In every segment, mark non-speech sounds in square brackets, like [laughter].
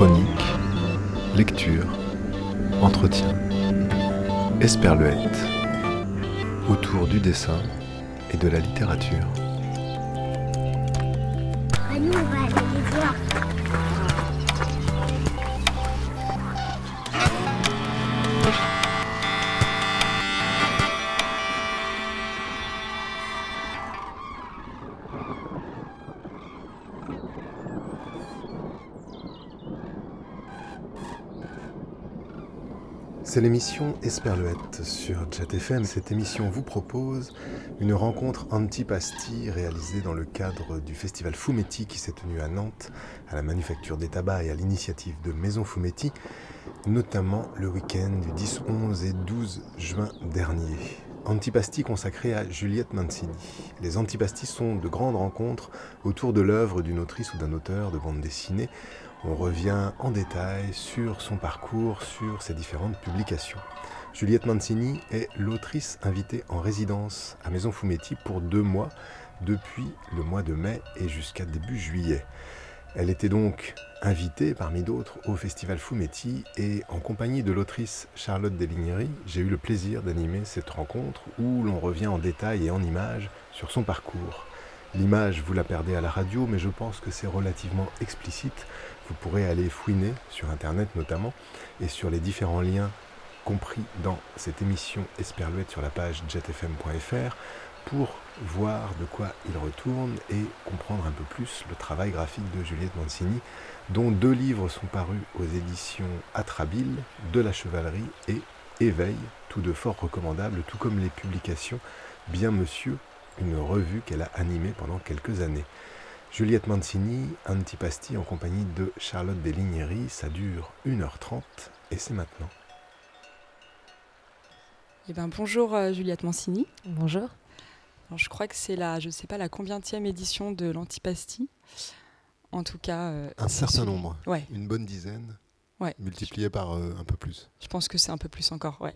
chronique, lecture, entretien, esperluette, autour du dessin et de la littérature. C'est l'émission Esperluette sur JetFM. Cette émission vous propose une rencontre antipasti réalisée dans le cadre du festival Fumetti qui s'est tenu à Nantes, à la Manufacture des Tabacs et à l'initiative de Maison Fumetti, notamment le week-end du 10, 11 et 12 juin dernier. Antipasti consacré à Juliette Mancini. Les antipastis sont de grandes rencontres autour de l'œuvre d'une autrice ou d'un auteur de bande dessinée on revient en détail sur son parcours, sur ses différentes publications. Juliette Mancini est l'autrice invitée en résidence à Maison Fumetti pour deux mois, depuis le mois de mai et jusqu'à début juillet. Elle était donc invitée parmi d'autres au Festival Fumetti et en compagnie de l'autrice Charlotte Delignery, j'ai eu le plaisir d'animer cette rencontre où l'on revient en détail et en images sur son parcours. L'image, vous la perdez à la radio, mais je pense que c'est relativement explicite vous pourrez aller fouiner sur Internet notamment et sur les différents liens compris dans cette émission Esperluette sur la page jetfm.fr pour voir de quoi il retourne et comprendre un peu plus le travail graphique de Juliette Mancini, dont deux livres sont parus aux éditions Atrabile, De la chevalerie et Éveil, tous deux fort recommandables, tout comme les publications Bien Monsieur, une revue qu'elle a animée pendant quelques années. Juliette Mancini, Antipasti en compagnie de Charlotte Deslignery. Ça dure 1h30 et c'est maintenant. Eh ben, bonjour euh, Juliette Mancini. Bonjour. je crois que c'est la, je sais pas, la combienième édition de l'Antipasti. En tout cas. Euh, un certain nombre. Ouais. Une bonne dizaine. Ouais. Multiplié par euh, un peu plus. Je pense que c'est un peu plus encore, ouais.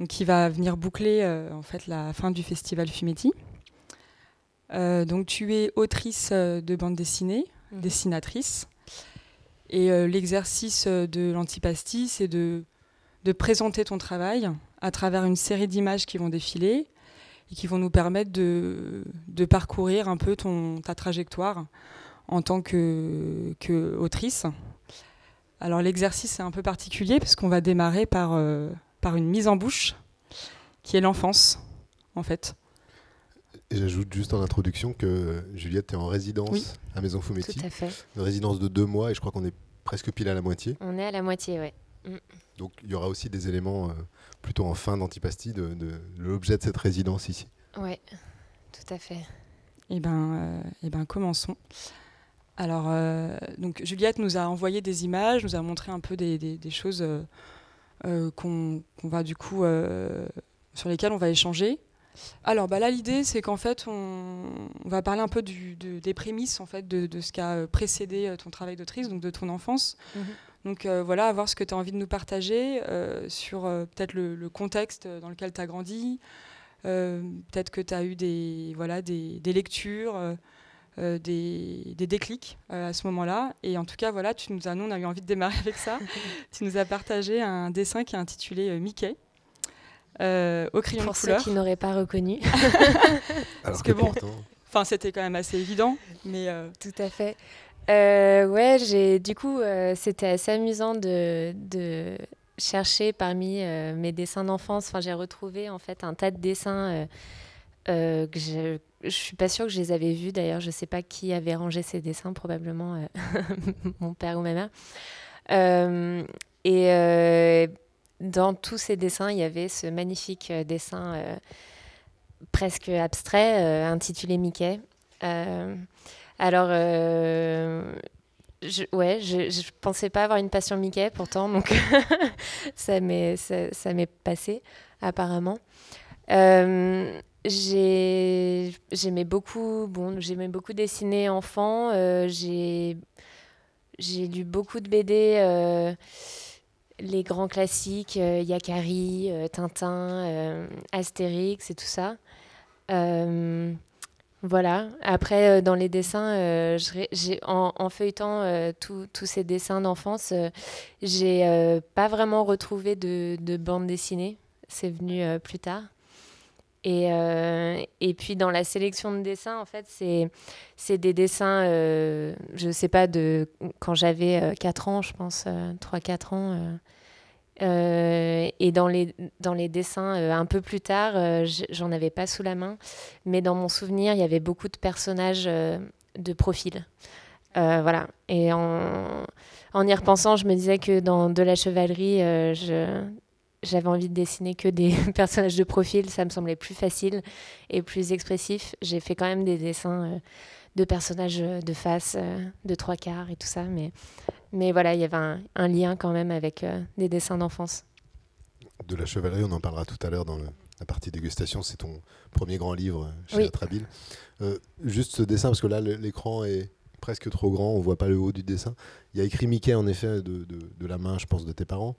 Donc, qui va venir boucler en fait la fin du festival Fumetti. Euh, donc tu es autrice euh, de bande dessinée, mhm. dessinatrice. Et euh, l'exercice de l'antipasti, c'est de, de, présenter ton travail à travers une série d'images qui vont défiler et qui vont nous permettre de, de parcourir un peu ton, ta trajectoire en tant que, que autrice. Alors l'exercice est un peu particulier parce qu'on va démarrer par, par une mise en bouche qui est l'enfance en fait. J'ajoute juste en introduction que Juliette est en résidence à Maison Fumetti. Tout à fait. Une résidence de deux mois et je crois qu'on est presque pile à la moitié. On est à la moitié, oui. Mm. Donc il y aura aussi des éléments euh, plutôt en fin d'antipasti de, l'objet de cette résidence ici. Oui, tout à fait. Eh bien, euh, eh ben, commençons. Alors, euh, donc Juliette nous a envoyé des images, nous a montré un peu des, des choses qu'on va du coup sur lesquelles on va échanger. Alors bah là l'idée c'est qu'en fait on, va parler un peu des prémices en fait de, ce qui a précédé euh, ton travail d'autrice, donc de ton enfance. Mhm. Donc euh, voilà, voir ce que tu as envie de nous partager euh, sur peut-être le, contexte dans lequel tu as grandi, peut-être que tu as eu des, voilà, des, lectures, des, déclics à ce moment-là. Et en tout cas, voilà, tu nous as, nous, on a eu envie de démarrer avec ça. [laughs] tu nous as partagé un dessin qui est intitulé Mickey. Euh, au crayon Pour de couleur. ceux qui n'auraient pas reconnu. [laughs] Parce que bon, enfin c'était quand même assez évident, mais euh, tout à fait. Euh, ouais, j'ai du coup c'était assez amusant de, de chercher parmi mes dessins d'enfance. Enfin, j'ai retrouvé en fait un tas de dessins que je je suis pas sûre que je les avais vus d'ailleurs. Je sais pas qui avait rangé ces dessins, probablement [laughs] mon père ou ma mère. et dans tous ces dessins, il y avait ce magnifique euh, dessin euh, presque abstrait euh, intitulé Mickey. alors, je, ouais, je, ne pensais pas avoir une passion Mickey pourtant, donc [laughs] ça m'est passé apparemment. j'aimais beaucoup, bon, j'aimais beaucoup dessiner enfant. j'ai lu beaucoup de BD les grands classiques, euh, Yakari, euh, Tintin, euh, Astérix et tout ça. Voilà. Après, dans les dessins, j'ai, en, feuilletant tous ces dessins d'enfance, j'ai pas vraiment retrouvé de, de bande dessinée. C'est venu plus tard. Et, euh, et puis dans la sélection de dessins, en fait, c'est, des dessins, euh, je ne sais pas, de quand j'avais 4 euh, ans, je pense, 3-4 ans. et dans les, dans les dessins un peu plus tard, j'en avais pas sous la main, mais dans mon souvenir, il y avait beaucoup de personnages de profil. voilà. Et en, en y repensant, je me disais que dans De la chevalerie, je, j'avais envie de dessiner que des [laughs] personnages de profil, ça me semblait plus facile et plus expressif. J'ai fait quand même des dessins euh, de personnages euh, de face, euh, de trois quarts et tout ça, mais, mais voilà, il y avait un, lien quand même avec des dessins d'enfance. De la chevalerie, on en parlera tout à l'heure dans la partie dégustation, c'est ton premier grand livre chez Atrabile. juste ce dessin, parce que là, l'écran est presque trop grand, on voit pas le haut du dessin. Il y a écrit Mickey en effet de, de, la main, je pense, de tes parents.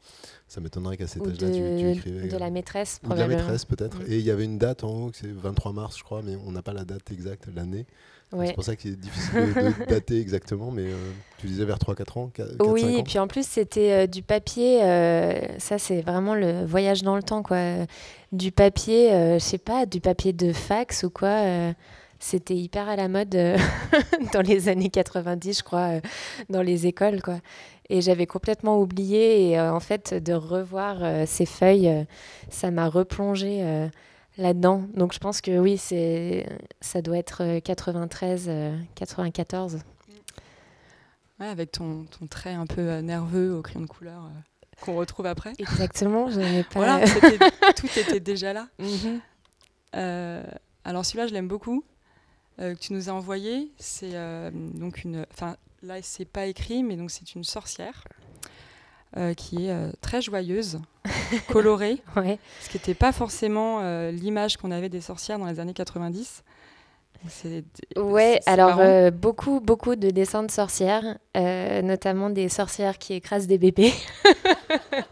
Ça m'étonnerait qu'à cet âge-là tu, tu, écrivais. De la euh, maîtresse, probablement. de la maîtresse peut-être. Et il y avait une date en haut, c'est 23 mars, je crois, mais on n'a pas la date exacte, l'année. C'est pour ça qu'il est difficile de, [laughs] dater exactement, mais euh, tu disais vers 3-4 ans 4, Oui, et puis en plus c'était euh, du papier, ça c'est vraiment le voyage dans le temps, quoi. Du papier, je sais pas, du papier de fax ou quoi c'était hyper à la mode euh, [laughs] dans les années 90, je crois, euh, dans les écoles, quoi. Et j'avais complètement oublié. Et euh, en fait, de revoir ces feuilles, ça m'a replongé là-dedans. Donc je pense que oui, c'est, ça doit être 93, 94. Ouais, avec ton, ton, trait un peu nerveux au crayon de couleur qu'on retrouve après. Exactement, je n'ai pas. Voilà, tout était déjà là. [laughs] Mhm. alors celui-là, je l'aime beaucoup. Euh, que tu nous as envoyé. C'est euh, donc une. Enfin, là, c'est pas écrit, mais donc c'est une sorcière. Euh, qui est très joyeuse, [laughs] colorée, ce qui n'était pas forcément l'image qu'on avait des sorcières dans les années 90. Ouais, alors beaucoup, beaucoup de dessins de sorcières, notamment des sorcières qui écrasent des bébés. [laughs]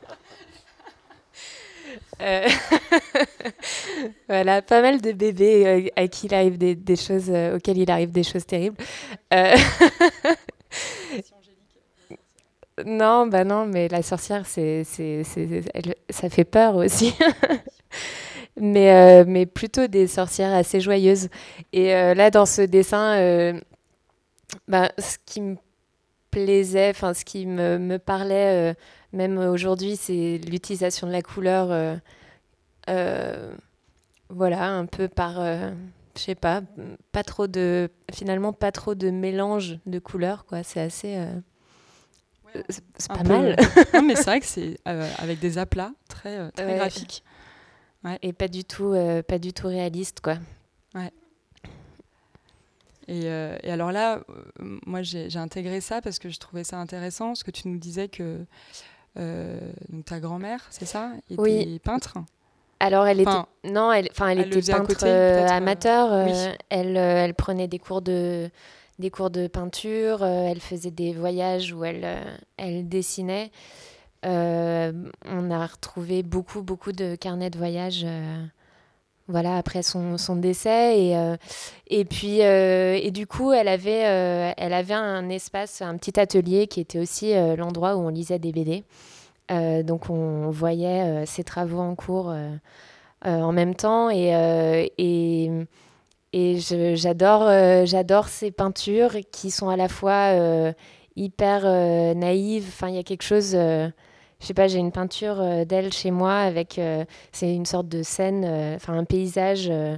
Euh, [laughs] voilà, pas mal de bébés euh, à qui il arrive des, choses, euh, auxquels il arrive des choses terribles. [laughs] non, bah non, mais la sorcière, c'est, c'est, ça fait peur aussi. [laughs] mais, mais plutôt des sorcières assez joyeuses. Et là, dans ce dessin, bah, ce qui me plaisait, enfin, ce qui me, me parlait même aujourd'hui, c'est l'utilisation de la couleur, euh, euh, voilà, un peu par, euh, je sais pas, pas trop de, finalement pas trop de mélange de couleurs, quoi. C'est assez, c'est pas mal. [laughs] non, mais c'est vrai que c'est avec des aplats très, très graphiques. Et pas du tout, pas du tout réaliste, quoi. Ouais. Et, et, alors là, moi j'ai intégré ça parce que je trouvais ça intéressant, ce que tu nous disais que euh, donc ta grand-mère, c'est ça? Était oui. peintre alors, elle était, non, elle, enfin, elle, était peintre euh, amateur. Euh, elle, elle prenait des cours de, des cours de peinture. elle faisait des voyages où elle, elle dessinait. on a retrouvé beaucoup, beaucoup de carnets de voyage. Voilà, après son, son décès. Et, et puis, et du coup, elle avait, elle avait un espace, un petit atelier qui était aussi l'endroit où on lisait des BD. Euh, donc on voyait euh, ses travaux en cours euh, en même temps et, et, et j'adore j'adore ces peintures qui sont à la fois hyper naïves. Enfin, il y a quelque chose je sais pas, j'ai une peinture d'elle chez moi avec, c'est une sorte de scène, enfin un paysage euh,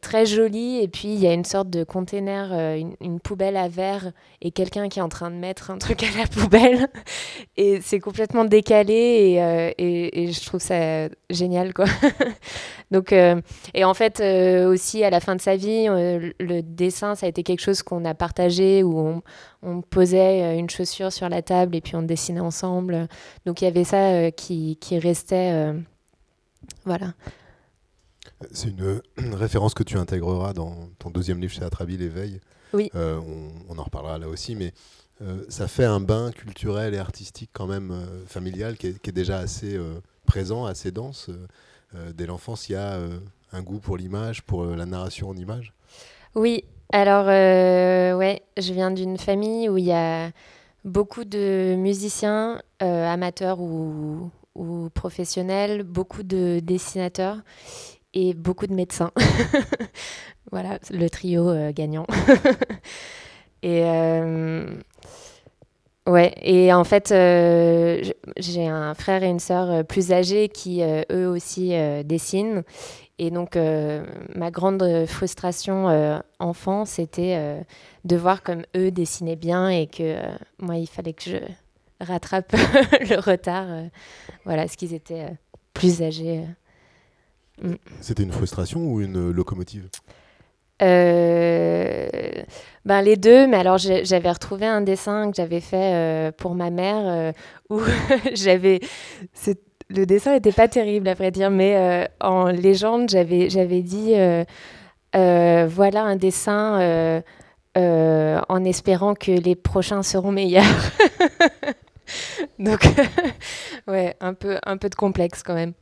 très joli et puis il y a une sorte de container, euh, une, poubelle à verre et quelqu'un qui est en train de mettre un truc à la poubelle [laughs] et c'est complètement décalé et, euh, et, je trouve ça génial quoi. [laughs] Donc et en fait aussi à la fin de sa vie le dessin ça a été quelque chose qu'on a partagé où on, on, posait une chaussure sur la table et puis on dessinait ensemble. Donc il y avait ça qui, qui restait voilà. C'est [clears throat] une référence que tu intégreras dans ton deuxième livre chez Atrabi, L'éveil. Oui. Euh, on, en reparlera là aussi, mais euh, ça fait un bain culturel et artistique quand même euh, familial qui est, déjà assez présent, assez dense. dès l'enfance, il y a un goût pour l'image, pour la narration en image. Oui, alors ouais, je viens d'une famille où il y a beaucoup de musiciens, amateurs ou, ou professionnels, beaucoup de dessinateurs et beaucoup de médecins. [laughs] voilà, le trio euh, gagnant. [laughs] et euh, ouais, et en fait, euh, j'ai un frère et une sœur plus âgés qui eux aussi dessinent. Et donc, ma grande frustration enfant, c'était de voir comme eux dessinaient bien et que moi, il fallait que je rattrape [laughs] le retard. voilà, ce qu'ils étaient plus âgés. C'était une frustration ou une locomotive? Euh, ben les deux, mais alors j'avais retrouvé un dessin que j'avais fait euh, pour ma mère euh, où [laughs] j'avais. Le dessin n'était pas terrible, à vrai dire, mais en légende, j'avais dit voilà un dessin en espérant que les prochains seront meilleurs. [laughs] Donc, [laughs] ouais, un peu, un peu de complexe quand même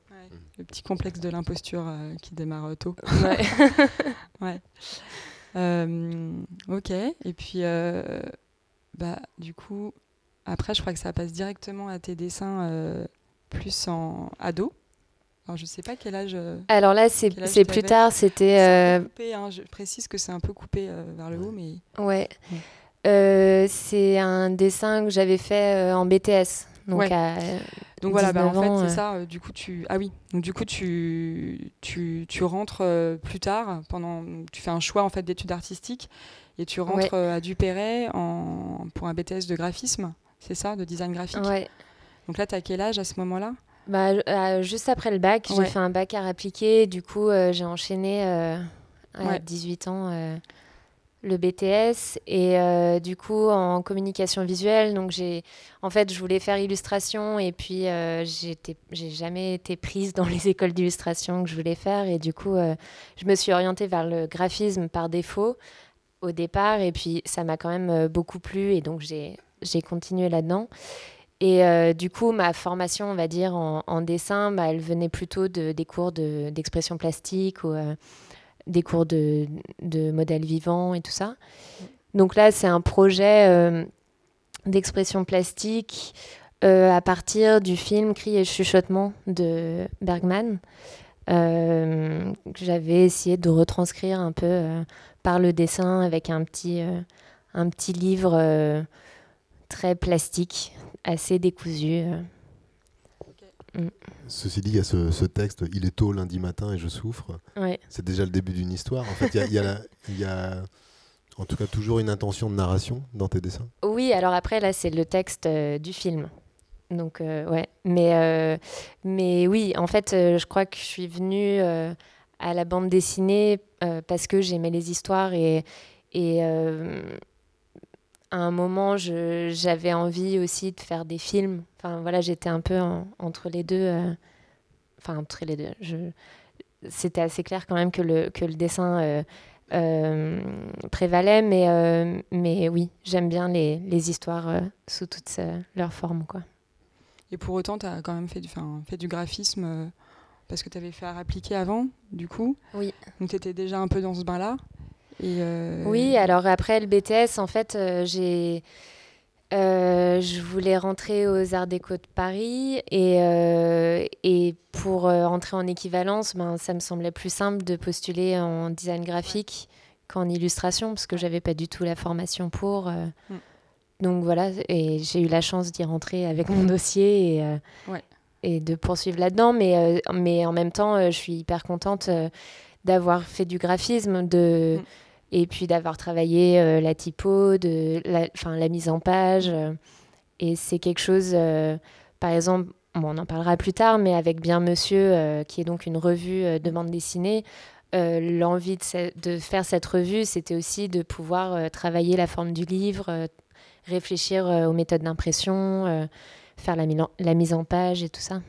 le petit complexe de l'imposture euh, qui démarre euh, tôt. Ouais. [laughs] [laughs] ouais. Euh, ok. Et puis, bah, du coup, après, je crois que ça passe directement à tes dessins plus en ado. Alors, je sais pas quel âge. Alors là, c'est plus tard. C'était. Hein, je précise que c'est un peu coupé vers le haut, mais. Ouais. c'est un dessin que j'avais fait en BTS. Donc, donc voilà, bah, en fait, c'est ça. Euh, du coup, tu ah oui, donc du coup, tu tu, tu rentres euh, plus tard pendant, tu fais un choix en fait d'études artistiques et tu rentres euh, à Dupéret en pour un BTS de graphisme, c'est ça, de design graphique. Ouais. Donc là, tu as quel âge à ce moment-là? Bah, juste après le bac, j'ai fait un bac à appliquer. Du coup, j'ai enchaîné à 18 ans le BTS et euh, du coup en communication visuelle. Donc j'ai en fait je voulais faire illustration et puis euh, j'ai jamais été prise dans les écoles d'illustration que je voulais faire et du coup euh, je me suis orientée vers le graphisme par défaut au départ et puis ça m'a quand même beaucoup plu et donc j'ai continué là-dedans. Et du coup ma formation on va dire en, dessin bah, elle venait plutôt de, des cours d'expression plastique des cours de, modèles vivants et tout ça. Donc là, c'est un projet euh, d'expression plastique euh, à partir du film Cris et chuchotements de Bergman. Euh, j'avais essayé de retranscrire un peu par le dessin avec un petit, un petit livre très plastique, assez décousu. Mm. Ceci dit, il y a ce, texte Il est tôt lundi matin et je souffre. C'est déjà le début d'une histoire. En fait, il y a, en tout cas toujours une intention de narration dans tes dessins. Oui, alors après, là, c'est le texte euh, du film. Donc, euh, ouais. Mais, euh, mais oui, en fait, je crois que je suis venue à la bande dessinée parce que j'aimais les histoires et. et à un moment, j'avais envie aussi de faire des films. Enfin, voilà, j'étais un peu entre les deux. Euh, enfin, entre les deux. C'était assez clair quand même que le, que le dessin euh, euh, prévalait, mais, mais oui, j'aime bien les, les histoires sous toutes leurs formes. Quoi. Et pour autant, tu as quand même fait du, fait du graphisme parce que tu avais fait à appliquer avant, du coup. Oui. Donc tu étais déjà un peu dans ce bain-là. Euh, oui, alors après le BTS, en fait, euh, j'ai. Euh, je voulais rentrer aux Arts Déco de Paris et, et pour entrer en équivalence, ben, ça me semblait plus simple de postuler en design graphique qu'en illustration parce que j'avais pas du tout la formation pour. Mm. Donc voilà, et j'ai eu la chance d'y rentrer avec mon dossier et, et de poursuivre là-dedans. Mais, mais en même temps, je suis hyper contente d'avoir fait du graphisme, de, mm et puis d'avoir travaillé euh, la typo, de la, la mise en page. Euh, et c'est quelque chose, euh, par exemple, on en parlera plus tard, mais avec Bien Monsieur, qui est donc une revue de bande dessinée, l'envie de, de, faire cette revue, c'était aussi de pouvoir travailler la forme du livre, réfléchir aux méthodes d'impression, faire la, la, mise en page et tout ça.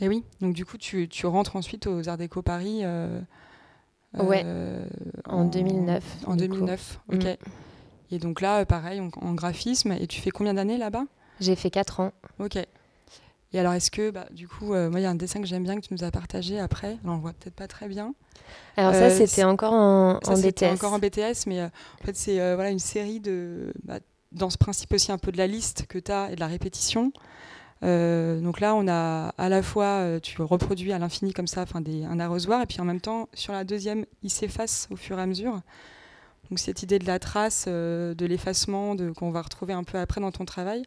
Mais oui, donc du coup, tu, tu rentres ensuite aux Arts Déco Paris Ouais, euh, en, 2009. En 2009, ok. Mm. Et donc là, pareil, en, graphisme. Et tu fais combien d'années là-bas? J'ai fait 4 ans. Ok. Et alors, est-ce que, bah, du coup, moi, il y a un dessin que j'aime bien que tu nous as partagé après. on le voit peut-être pas très bien. Alors ça, c'était encore en, ça, en BTS. encore en BTS, mais en fait, c'est voilà, une série de... Bah, dans ce principe aussi un peu de la liste que tu as et de la répétition. Euh, donc là, on a à la fois, euh, tu reproduis à l'infini comme ça, enfin un arrosoir, et puis en même temps, sur la deuxième, il s'efface au fur et à mesure. Donc cette idée de la trace, euh, de l'effacement, qu'on va retrouver un peu après dans ton travail.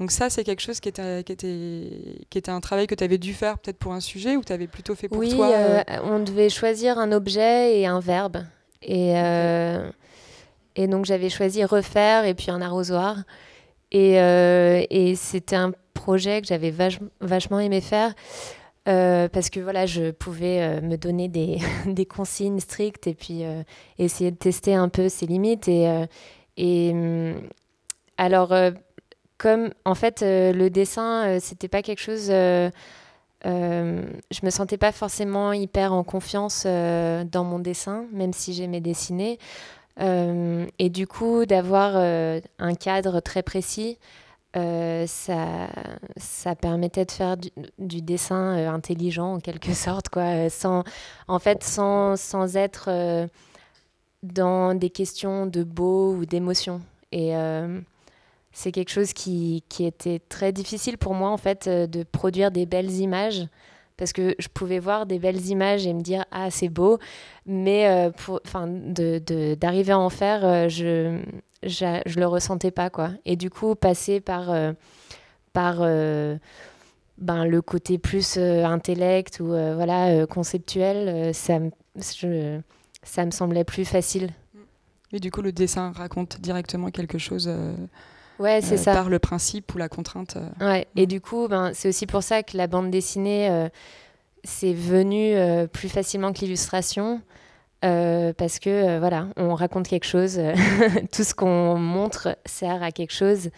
Donc ça, c'est quelque chose qui était, qui était, qui était un travail que tu avais dû faire peut-être pour un sujet ou tu avais plutôt fait pour toi Oui, on devait choisir un objet et un verbe. Et, et donc j'avais choisi refaire et puis un arrosoir. Et, et c'était un projet que j'avais vachement aimé faire. Euh, parce que voilà, je pouvais euh, me donner [laughs] des, consignes strictes et puis euh, essayer de tester un peu ses limites. Et, et hum, alors, comme en fait, le dessin, c'était pas quelque chose. je me sentais pas forcément hyper en confiance dans mon dessin, même si j'aimais dessiner. Et du coup, d'avoir un cadre très précis, euh, ça, ça permettait de faire du, dessin euh, intelligent en quelque [laughs] sorte, quoi, euh, sans, en fait, sans, sans être dans des questions de beau ou d'émotion. Et c'est quelque chose qui, qui, était très difficile pour moi, en fait, de produire des belles images. Parce que je pouvais voir des belles images et me dire, ah, c'est beau. Mais d'arriver de, d'arriver à en faire, je, je le ressentais pas quoi. Et du coup, passer par euh, par euh, ben, le côté plus euh, intellect ou voilà conceptuel, ça me, ça me semblait plus facile. Et du coup, le dessin raconte directement quelque chose. Ouais, c'est ça. Par le principe ou la contrainte. Ouais. Et du coup, ben, c'est aussi pour ça que la bande dessinée, c'est venu plus facilement que l'illustration. Euh, parce que euh, voilà, on raconte quelque chose, [laughs] tout ce qu'on montre sert à quelque chose.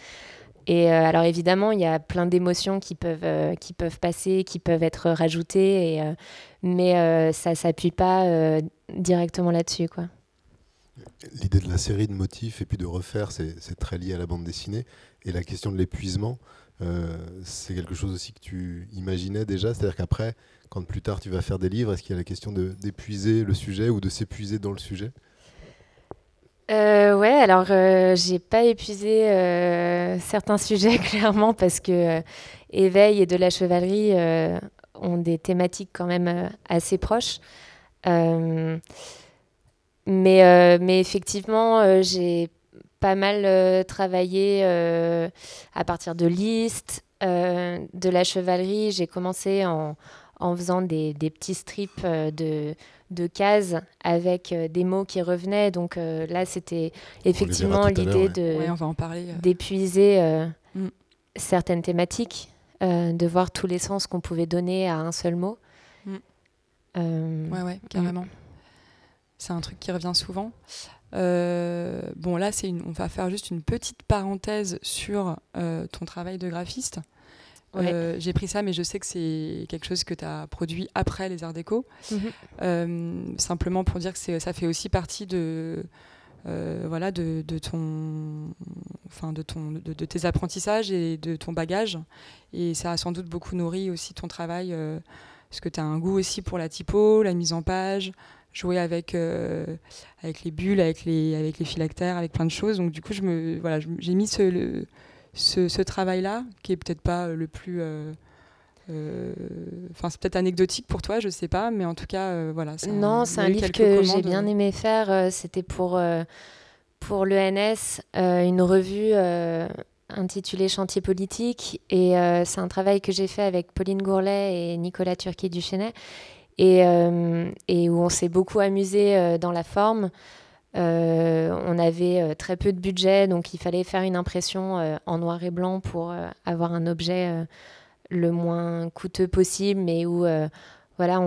Et euh, alors évidemment, il y a plein d'émotions qui peuvent qui peuvent passer, qui peuvent être rajoutées, et, mais ça s'appuie pas directement là-dessus, quoi. L'idée de la série de motifs et puis de refaire, c'est très lié à la bande dessinée. Et la question de l'épuisement, c'est quelque chose aussi que tu imaginais déjà. C'est-à-dire qu'après, quand plus tard tu vas faire des livres, est-ce qu'il y a la question d'épuiser le sujet ou de s'épuiser dans le sujet? Euh, ouais, alors euh, j'ai pas épuisé euh, certains [laughs] sujets clairement parce que éveil et de la chevalerie ont des thématiques quand même assez proches. Mais, mais effectivement, j'ai pas mal travaillé à partir de listes, de la chevalerie. J'ai commencé en, en faisant des, petits strips euh, de, de cases avec euh, des mots qui revenaient. Donc euh, là, c'était effectivement l'idée de d'épuiser mm. certaines thématiques, de voir tous les sens qu'on pouvait donner à un seul mot. Mm. ouais, ouais, carrément. C'est un truc qui revient souvent. bon, là, c'est on va faire juste une petite parenthèse sur ton travail de graphiste. Euh, j'ai pris ça, mais je sais que c'est quelque chose que tu as produit après les Arts Déco. Mhm. Euh, simplement pour dire que ça fait aussi partie de, euh, voilà, de, ton, enfin de, ton, de, tes apprentissages et de ton bagage. Et ça a sans doute beaucoup nourri aussi ton travail, parce que tu as un goût aussi pour la typo, la mise en page, jouer avec, avec les bulles, avec les, avec les phylactères, avec plein de choses. Donc du coup, je me, voilà, j'ai mis ce... Le, ce, travail-là, qui est peut-être pas le plus. Euh, euh, enfin, c'est peut-être anecdotique pour toi, je sais pas, mais en tout cas, euh, voilà. Non, c'est un livre que j'ai bien aimé faire. C'était pour, pour l'ENS, une revue intitulée Chantier politique. Et c'est un travail que j'ai fait avec Pauline Gourlet et Nicolas Turquet-Duchesnay. Et, et où on s'est beaucoup amusé dans la forme. Euh, on avait euh, très peu de budget, donc il fallait faire une impression euh, en noir et blanc pour avoir un objet le moins coûteux possible, mais où, voilà,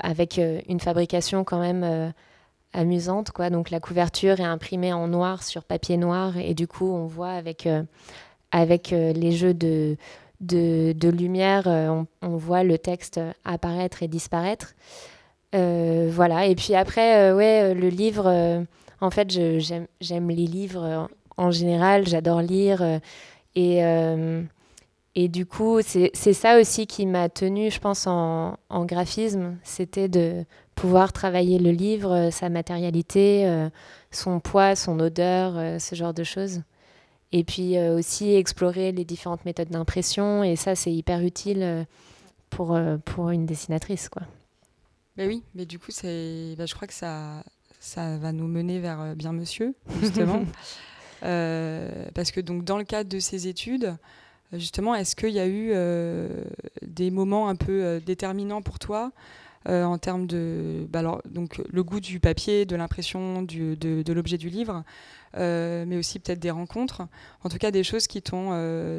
avec une fabrication quand même amusante. Quoi. Donc la couverture est imprimée en noir sur papier noir, et du coup, on voit avec, avec les jeux de, de, lumière, on, on, voit le texte apparaître et disparaître. Euh, voilà, et puis après, euh, ouais, euh, le livre, en fait, j'aime les livres en général, j'adore lire. et, et du coup, c'est ça aussi qui m'a tenue, je pense, en, en graphisme. C'était de pouvoir travailler le livre, sa matérialité, son poids, son odeur, ce genre de choses. Et puis aussi explorer les différentes méthodes d'impression. Et ça, c'est hyper utile pour, pour une dessinatrice. Quoi. Ben oui, mais du coup, bah, je crois que ça, ça va nous mener vers Bien Monsieur, justement. [laughs] parce que donc, dans le cadre de ces études, Justement, est-ce qu'il y a eu euh, des moments un peu euh, déterminants pour toi euh, en termes de bah donc, le goût du papier, de l'impression de, l'objet du livre, mais aussi peut-être des rencontres, en tout cas des choses qui t'ont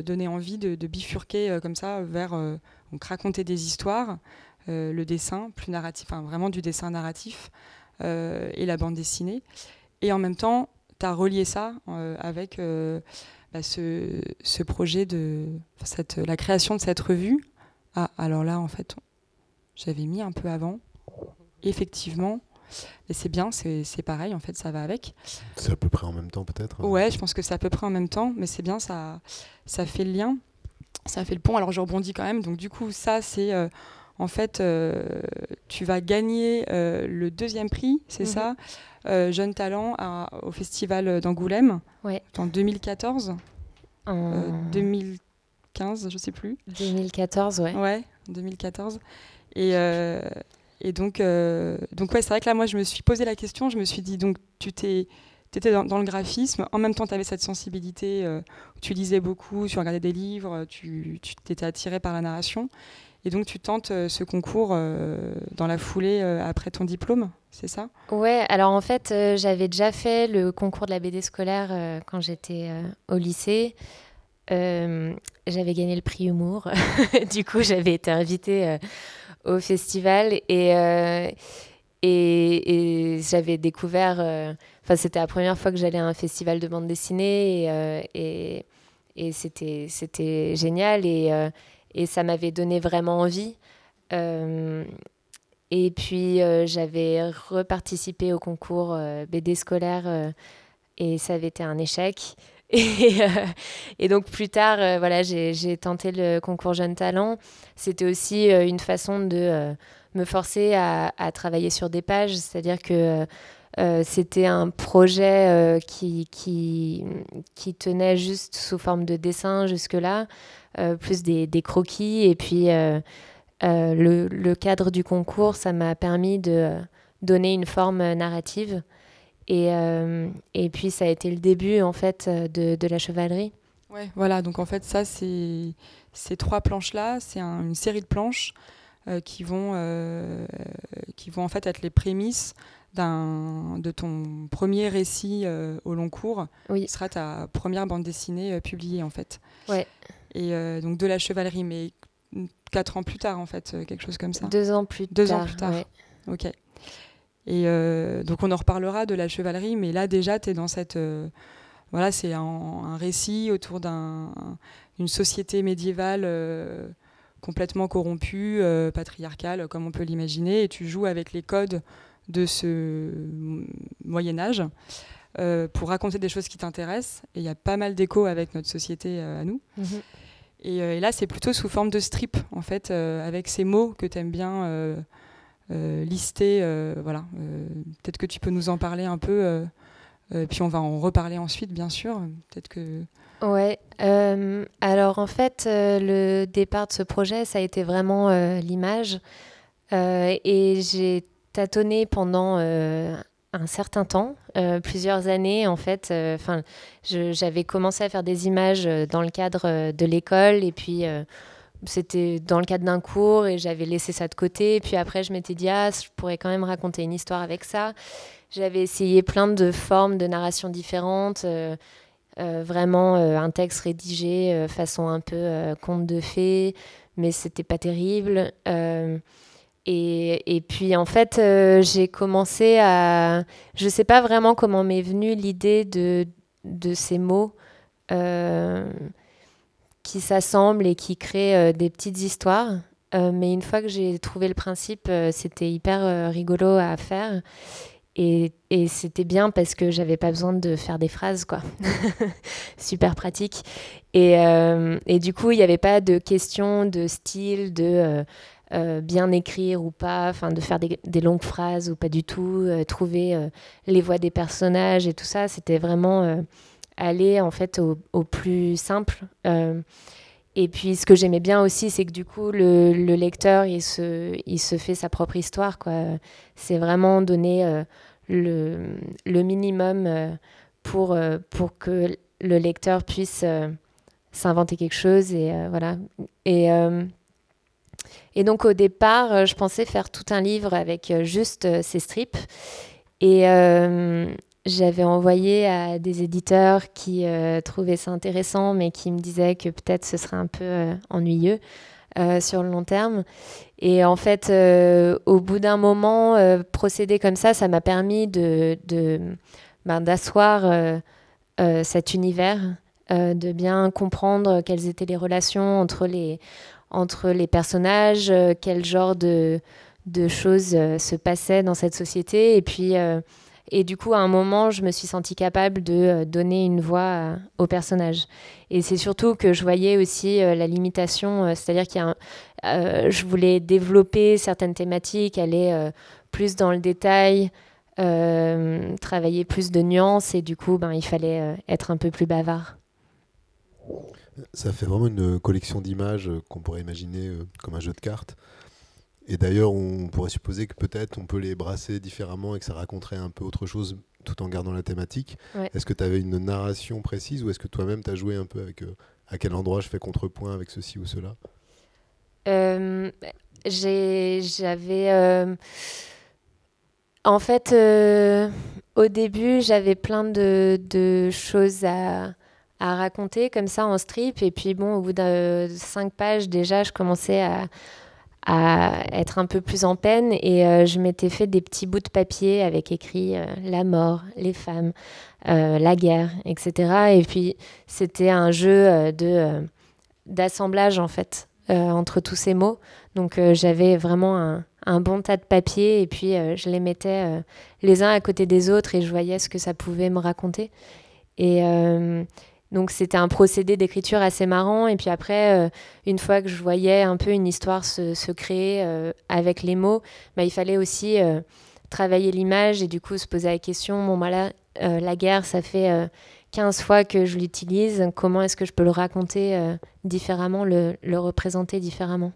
donné envie de, bifurquer comme ça vers donc, raconter des histoires, le dessin plus narratif, enfin, vraiment du dessin narratif et la bande dessinée. Et en même temps, tu as relié ça avec bah, ce, projet de la création de cette revue. Ah, alors là, en fait, j'avais mis un peu avant. Effectivement, et c'est bien, c'est pareil, en fait, ça va avec. C'est à peu près en même temps, peut-être hein Ouais, je pense que c'est à peu près en même temps, mais c'est bien, ça, ça fait le lien, ça fait le pont. Alors, je rebondis quand même. Donc, du coup, ça, c'est. Euh, en fait, euh, tu vas gagner euh, le deuxième prix, c'est mhm. ça euh, Jeune Talent au Festival d'Angoulême en 2014. En 2015, je sais plus. 2014, ouais. Ouais, 2014. Et, et donc, donc ouais, c'est vrai que là, moi, je me suis posé la question, je me suis dit, donc, tu t'es étais dans, le graphisme, en même temps tu avais cette sensibilité, tu lisais beaucoup, tu regardais des livres, tu t'étais attiré par la narration. Et donc tu tentes euh, ce concours euh, dans la foulée euh, après ton diplôme, c'est ça? Ouais, alors en fait j'avais déjà fait le concours de la BD scolaire quand j'étais au lycée. j'avais gagné le prix humour. [laughs] du coup j'avais été invitée au festival et, et, j'avais découvert... Enfin c'était la première fois que j'allais à un festival de bande dessinée et, et, et c'était génial. Et et ça m'avait donné vraiment envie. Euh, et puis euh, j'avais reparticipé au concours euh, BD scolaire et ça avait été un échec. Et, et donc plus tard, voilà, j'ai tenté le concours Jeune Talent. C'était aussi une façon de me forcer à, travailler sur des pages, c'est-à-dire que c'était un projet qui, tenait juste sous forme de dessin jusque-là. Euh, plus des, croquis. Et puis, euh, euh, le, cadre du concours, ça m'a permis de donner une forme narrative. Et, et puis, ça a été le début, en fait, de, la chevalerie. Ouais, voilà. Donc, en fait, ça, c'est ces trois planches-là, c'est une série de planches qui vont, qui vont en fait être les prémices de ton premier récit au long cours, oui. qui sera ta première bande dessinée publiée en fait. Ouais et euh, donc de la chevalerie, mais quatre ans plus tard en fait, euh, quelque chose comme ça. Deux ans plus Deux tard. ans plus tard. Ok. Et euh, donc on en reparlera de la chevalerie, mais là déjà tu es dans cette voilà, c'est un, récit autour d'une société médiévale complètement corrompue, patriarcale, comme on peut l'imaginer, et tu joues avec les codes de ce Moyen Âge. pour raconter des choses qui t'intéressent. Et il y a pas mal d'échos avec notre société à nous. Mhm. Euh, et, là, c'est plutôt sous forme de strip, en fait, euh, avec ces mots que tu aimes bien euh, lister. voilà. Peut-être que tu peux nous en parler un peu. puis on va en reparler ensuite, bien sûr. Peut-être que. Ouais. alors en fait, le départ de ce projet, ça a été vraiment l'image. et j'ai tâtonné pendant un certain temps, euh, plusieurs années en fait. Euh, enfin, j'avais commencé à faire des images euh, dans le cadre de l'école et puis c'était dans le cadre d'un cours et j'avais laissé ça de côté. Puis après, je m'étais dit ah, je pourrais quand même raconter une histoire avec ça. J'avais essayé plein de formes de narration différentes. vraiment un texte rédigé façon un peu conte de fées, mais c'était pas terrible. Et, et, puis en fait, euh, j'ai commencé à... Je sais pas vraiment comment m'est venue l'idée de, de ces mots euh, qui s'assemblent et qui créent euh, des petites histoires. mais une fois que j'ai trouvé le principe, c'était hyper rigolo à faire. et, c'était bien parce que j'avais pas besoin de faire des phrases, quoi. [laughs] Super pratique. Et, euh, du coup, il n'y avait pas de question de style, de euh, euh, bien écrire ou pas, enfin de faire des, longues phrases ou pas du tout, trouver les voix des personnages et tout ça. C'était vraiment aller en fait au, plus simple. Et puis, ce que j'aimais bien aussi, c'est que du coup, le, le, lecteur, il se, il se fait sa propre histoire. C'est vraiment donner euh, le, le, minimum euh, pour, euh, pour que le lecteur puisse s'inventer quelque chose. Et, voilà. et, et donc, au départ, je pensais faire tout un livre avec juste ces strips. Et, j'avais envoyé à des éditeurs qui euh, trouvaient ça intéressant, mais qui me disaient que peut-être ce serait un peu euh, ennuyeux euh, sur le long terme. Et en fait, au bout d'un moment, procéder comme ça, ça m'a permis de, ben, d'asseoir cet univers, de bien comprendre quelles étaient les relations entre les, entre les personnages, quel genre de, de choses se passaient dans cette société, et puis et du coup, à un moment, je me suis sentie capable de euh, donner une voix euh, au personnage. Et c'est surtout que je voyais aussi euh, la limitation, c'est-à-dire qu'il je voulais développer certaines thématiques, aller plus dans le détail, travailler plus de nuances, et du coup, ben, il fallait être un peu plus bavard. Ça fait vraiment une collection d'images qu'on pourrait imaginer comme un jeu de cartes. Et d'ailleurs, on pourrait supposer que peut-être on peut les brasser différemment et que ça raconterait un peu autre chose tout en gardant la thématique. Est-ce que tu avais une narration précise ou est-ce que toi-même tu as joué un peu avec euh, à quel endroit je fais contrepoint avec ceci ou cela? Euh, J'avais. Euh, en fait, au début, j'avais plein de, de choses à, à, raconter comme ça en strip. Et puis, bon, au bout de cinq pages, déjà, je commençais à à être un peu plus en peine et euh, je m'étais fait des petits bouts de papier avec écrit euh, la mort, les femmes, euh, la guerre, etc. Et puis c'était un jeu de d'assemblage en fait entre tous ces mots. Donc j'avais vraiment un, un, bon tas de papier et puis je les mettais les uns à côté des autres et je voyais ce que ça pouvait me raconter. Et donc c'était un procédé d'écriture assez marrant. Et puis après, euh, une fois que je voyais un peu une histoire se, créer euh, avec les mots, bah, il fallait aussi euh, travailler l'image et du coup se poser la question, bon voilà, bah la guerre, ça fait 15 fois que je l'utilise, comment est-ce que je peux le raconter différemment, le, le, représenter différemment?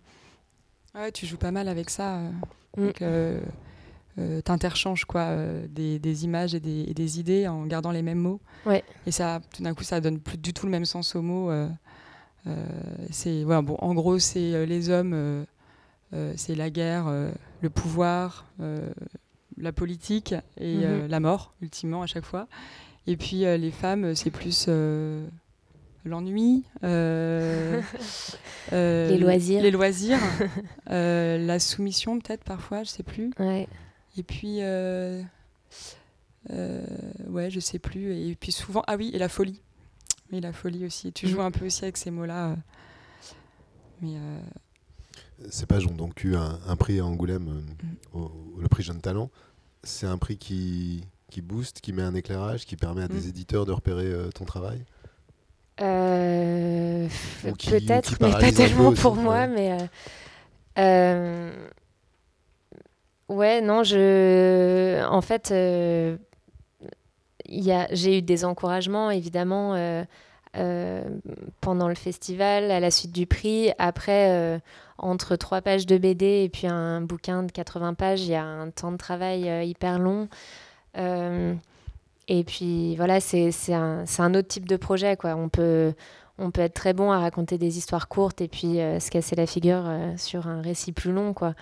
Ouais, tu joues pas mal avec ça. Mm. Euh, t'interchanges quoi euh, des, des, images et des, et des, idées en gardant les mêmes mots. Ouais. Et ça, tout d'un coup, ça donne plus du tout le même sens aux mots. Euh, c'est voilà, bon, en gros, c'est les hommes, c'est la guerre, le pouvoir, la politique et mm-hmm. la mort, ultimement à chaque fois. Et puis les femmes, c'est plus l'ennui, [laughs] les loisirs, les loisirs [laughs] la soumission peut-être parfois, je sais plus. Ouais. Et puis, euh, euh, ouais, je sais plus. Et puis souvent, ah oui, et la folie. Mais la folie aussi. tu joues mhm. un peu aussi avec ces mots-là. Euh. Mais. Ces pages ont donc eu un, prix à Angoulême, mhm. le prix Jeune Talent. C'est un prix qui, qui booste, qui met un éclairage, qui permet à des mhm. éditeurs de repérer ton travail? Peut-être, mais pas tellement pour moi. Mais Ouais, non, je. En fait, euh, j'ai eu des encouragements, évidemment, euh, euh, pendant le festival, à la suite du prix. Après, entre trois pages de BD et puis un bouquin de 80 pages, il y a un temps de travail hyper long. et puis, voilà, c'est un, un, autre type de projet, quoi. On peut. On peut être très bon à raconter des histoires courtes et puis se casser la figure sur un récit plus long, quoi.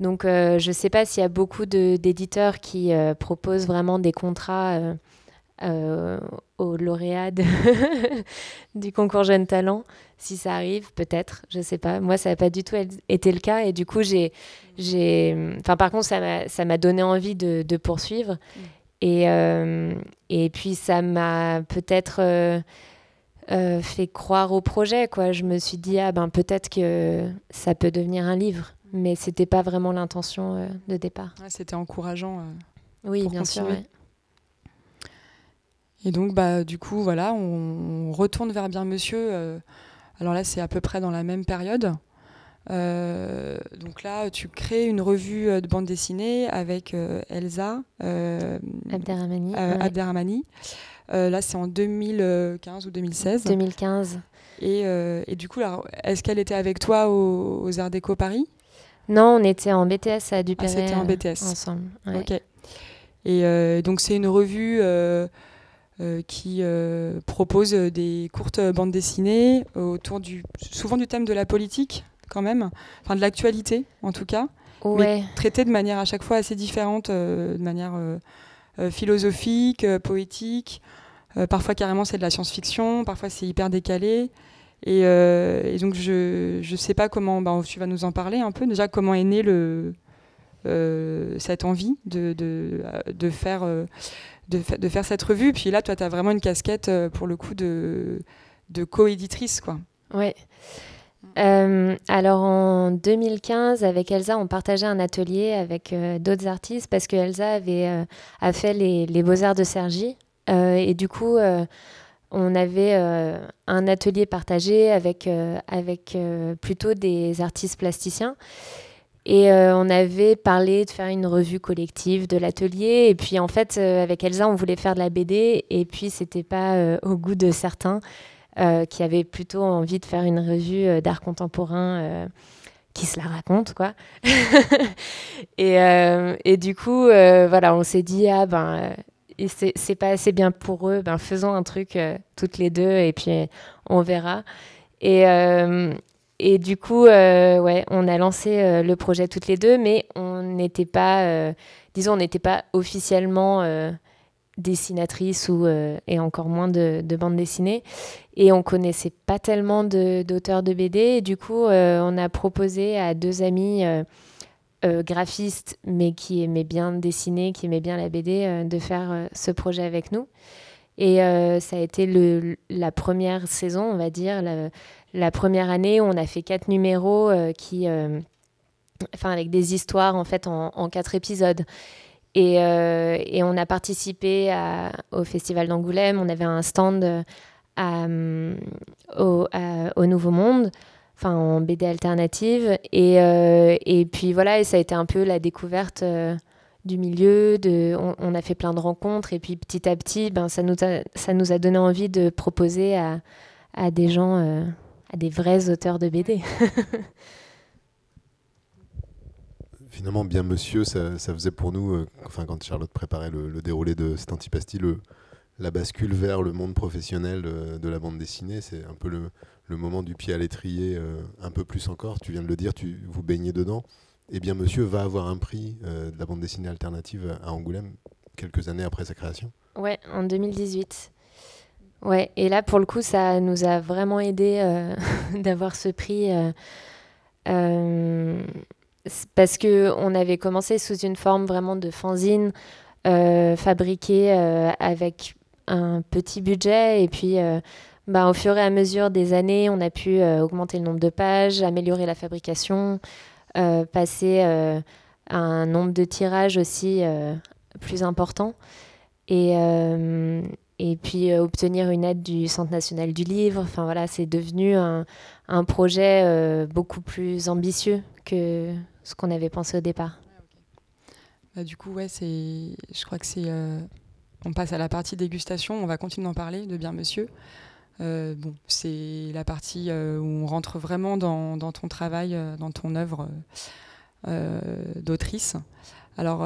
Donc, euh, je ne sais pas s'il y a beaucoup d'éditeurs qui euh, proposent vraiment des contrats euh, aux lauréats [laughs] du concours Jeune Talent. Si ça arrive, peut-être, je ne sais pas. Moi, ça n'a pas du tout été le cas. Et du coup, j'ai. Enfin, par contre, ça m'a donné envie de, de poursuivre. Mm. Et, et puis, ça m'a peut-être. fait croire au projet quoi je me suis dit ah ben peut-être que ça peut devenir un livre mais c'était pas vraiment l'intention euh, de départ. c'était encourageant. Euh. Oui, bien sûr. Et donc, bah, du coup, voilà, on, retourne vers Bien Monsieur. alors là, c'est à peu près dans la même période. donc là, tu crées une revue de bande dessinée avec Elsa Abderrahmani. Abderrahmani. là, c'est en 2015 ou 2016. 2015. Et, et du coup, est-ce qu'elle était avec toi aux, aux Arts Déco Paris? Non, on était en BTS à Dupéret. Ah, c'était en BTS. ensemble. Ok. Et euh, donc c'est une revue euh, euh, qui propose des courtes bandes dessinées autour du, souvent du thème de la politique quand même, enfin de l'actualité en tout cas, ouais. mais traité de manière à chaque fois assez différente, de manière philosophique, poétique. parfois carrément c'est de la science-fiction, parfois c'est hyper décalé. Euh, et, donc, je ne sais pas comment, bah, tu vas nous en parler un peu, déjà, comment est née le, euh, cette envie de, de, de faire, euh, de, faire cette revue. Puis là, toi, tu as vraiment une casquette, pour le coup, de, de co-éditrice. Quoi. Alors en 2015, avec Elsa, on partageait un atelier avec d'autres artistes parce que Elsa avait a fait les, les Beaux-Arts de Sergi. et du coup, on avait euh, un atelier partagé avec, euh, avec euh, plutôt des artistes plasticiens. Et on avait parlé de faire une revue collective de l'atelier. Et puis en fait, avec Elsa, on voulait faire de la BD. Et puis c'était pas au goût de certains qui avaient plutôt envie de faire une revue d'art contemporain qui se la raconte, quoi. [laughs] et, et, du coup, voilà, on s'est dit, ah ben, et c'est pas assez bien pour eux, ben faisons un truc euh, toutes les deux et puis on verra. Et, euh, et du coup, euh, ouais, on a lancé le projet toutes les deux, mais on n'était pas, disons, on n'était pas officiellement dessinatrice ou, et encore moins de, de bande dessinée. Et on connaissait pas tellement d'auteurs de, de, BD. Et du coup, on a proposé à deux amis graphiste, mais qui aimait bien dessiner, qui aimait bien la BD, euh, de faire euh, ce projet avec nous. Et ça a été la première saison, on va dire, la, première année où on a fait quatre numéros qui, enfin, avec des histoires en fait en, quatre épisodes. Et, on a participé au Festival d'Angoulême. On avait un stand au, au, Nouveau Monde en BD alternative. Et, euh, et puis voilà, et ça a été un peu la découverte euh, du milieu. De, on, a fait plein de rencontres et puis petit à petit, ben, ça, nous a, ça nous a donné envie de proposer à, à des gens, euh, à des vrais auteurs de BD. [laughs] Finalement, bien monsieur, ça, ça faisait pour nous, enfin quand Charlotte préparait le, le déroulé de cet antipasti, le, la bascule vers le monde professionnel de la bande dessinée, c'est un peu le, moment du pied à l'étrier euh, un peu plus encore. Tu viens de le dire, tu vous baignez dedans. Eh bien, monsieur va avoir un prix euh, de la bande dessinée alternative à Angoulême quelques années après sa création. Ouais, en 2018. Ouais, et là, pour le coup, ça nous a vraiment aidé euh, [laughs] d'avoir ce prix. parce que on avait commencé sous une forme vraiment de fanzine fabriquée avec un petit budget et puis bah, au fur et à mesure des années, on a pu euh, augmenter le nombre de pages, améliorer la fabrication, euh, passer euh, à un nombre de tirages aussi plus important. Et, et puis obtenir une aide du Centre national du livre. Enfin voilà, c'est devenu un, un projet beaucoup plus ambitieux que ce qu'on avait pensé au départ. Bah, du coup, ouais, c'est, je crois que c'est. On passe à la partie dégustation. On va continuer d'en parler de bien monsieur. Euh, bon, c'est la partie euh, où on rentre vraiment dans, ton travail, euh, dans ton œuvre d'autrice. Alors,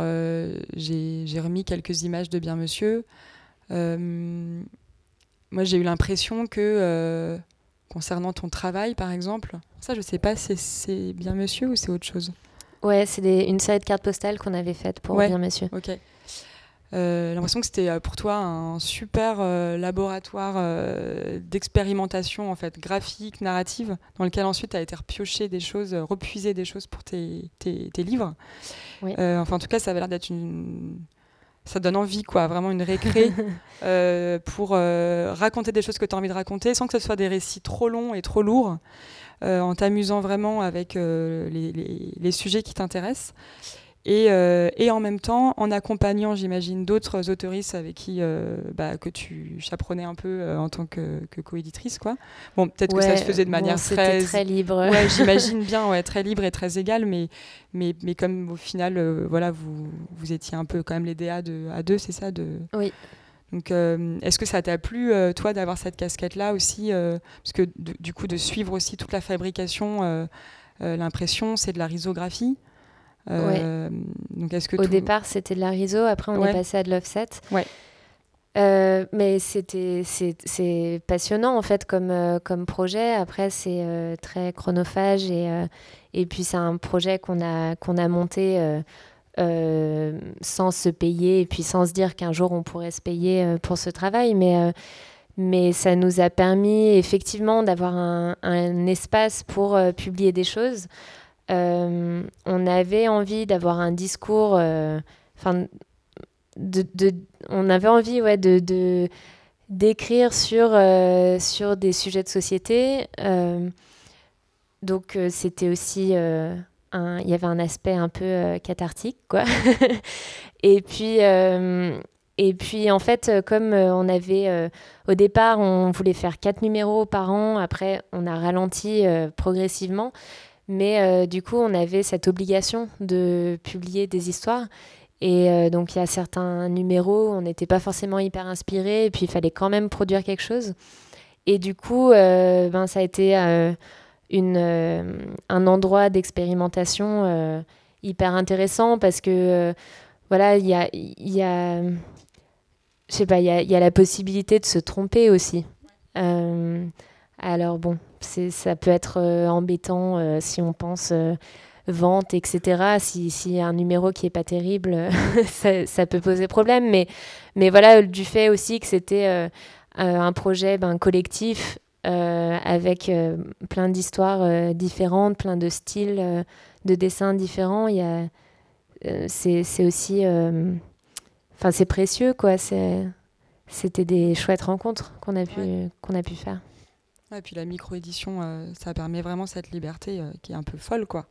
j'ai remis quelques images de Bien Monsieur. moi, j'ai eu l'impression que, concernant ton travail, par exemple, ça, je sais pas, c'est Bien Monsieur ou c'est autre chose? Ouais, c'est une série de cartes postales qu'on avait faites pour Bien Monsieur. Ok. Euh, l'impression que c'était euh, pour toi un super euh, laboratoire d'expérimentation en fait graphique, narrative, dans lequel ensuite tu as été repioché des choses, repuiser des choses pour tes, tes, livres. enfin, en tout cas, ça avait l'air d'être une. Ça donne envie, quoi, vraiment une récré [laughs] pour raconter des choses que tu as envie de raconter sans que ce soit des récits trop longs et trop lourds, en t'amusant vraiment avec les, les, les, sujets qui t'intéressent. Et, et, en même temps, en accompagnant, j'imagine, d'autres autoristes avec qui bah, que tu chaperonnais un peu en tant que, que co-éditrice, quoi. Bon, peut-être que ça se faisait de manière très... très libre. Ouais, [laughs] j'imagine bien, ouais, très libre et très égale, mais, mais, mais comme au final, voilà, vous, vous étiez un peu quand même les DA de, à deux, c'est ça de... Oui. Donc, euh, est-ce que ça t'a plu, euh, toi, d'avoir cette casquette-là aussi euh, Parce que du coup, de suivre aussi toute la fabrication, l'impression, c'est de la risographie. Donc, est-ce que Au départ, c'était de la riso, après, on est passé à de l'offset. Ouais. mais c'était c'est passionnant en fait comme, comme projet. Après, c'est très chronophage et, et puis c'est un projet qu'on a, qu'on a monté euh, sans se payer et puis sans se dire qu'un jour on pourrait se payer euh, pour ce travail. Mais, euh, mais ça nous a permis effectivement d'avoir un, espace pour publier des choses. On avait envie d'avoir un discours, enfin, de, on avait envie ouais, de, d'écrire sur, sur des sujets de société. donc c'était aussi il y avait un aspect un peu euh, cathartique, quoi. [laughs] et puis, euh, et puis en fait, euh, comme on avait au départ, on voulait faire quatre numéros par an. Après, on a ralenti progressivement, mais du coup, on avait cette obligation de publier des histoires. Et donc, il y a certains numéros, on n'était pas forcément hyper inspiré, et puis il fallait quand même produire quelque chose. Et du coup, ben, ça a été euh, un endroit d'expérimentation euh, hyper intéressant parce que euh, voilà, il y a, je sais pas, il y a, la possibilité de se tromper aussi. alors bon, ça peut être embêtant si on pense vente, etc. Si, si un numéro qui est pas terrible, [laughs] ça, ça, peut poser problème. Mais, mais voilà, du fait aussi que c'était un projet ben, collectif, euh, avec euh, plein d'histoires euh, différentes, plein de styles de dessins différents. Y a, c'est, c'est aussi, enfin c'est précieux quoi. C'est, c'était des chouettes rencontres qu'on a pu qu'on a pu faire. Et puis la micro-édition, ça permet vraiment cette liberté qui est un peu folle, quoi.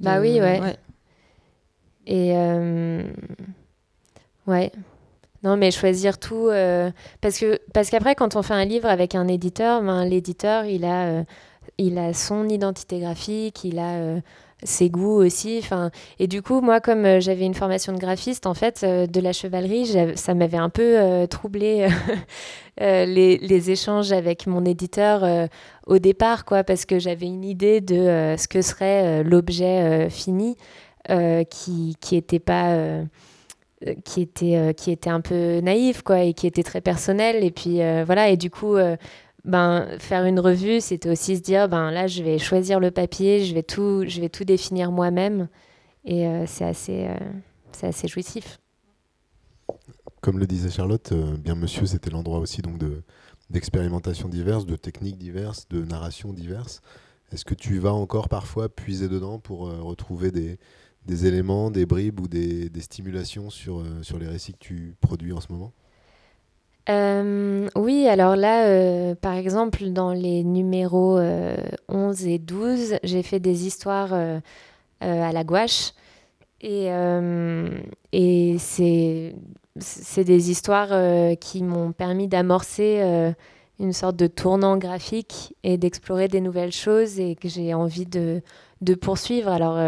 bah oui, ouais. ouais. Et ouais, non, mais choisir tout. Euh, parce que parce qu'après, quand on fait un livre avec un éditeur, ben, l'éditeur, il, a, euh, il a son identité graphique, il a euh, ses goûts aussi. Et du coup, moi, comme j'avais une formation de graphiste, en fait, de la chevalerie, ça m'avait un peu troublé [laughs] les, les, échanges avec mon éditeur au départ, quoi, parce que j'avais une idée de ce que serait l'objet fini qui pas euh, qui était euh, qui était un peu naïf quoi et qui était très personnel et puis euh, voilà et du coup ben faire une revue c'était aussi se dire ben là je vais choisir le papier je vais tout je vais tout définir moi-même. Et c'est assez c'est assez jouissif. Comme le disait Charlotte bien monsieur c'était l'endroit aussi donc de d'expérimentation diverses de techniques diverses de narrations diverses. Est-ce que tu vas encore parfois puiser dedans pour retrouver des des éléments, des bribes ou des, stimulations sur, euh, sur les récits que tu produis en ce moment? Euh, oui, alors là, euh, par exemple, dans les numéros 11 et 12, j'ai fait des histoires à la gouache. Et, c'est, des histoires qui m'ont permis d'amorcer une sorte de tournant graphique et d'explorer des nouvelles choses et que j'ai envie de, poursuivre. Alors,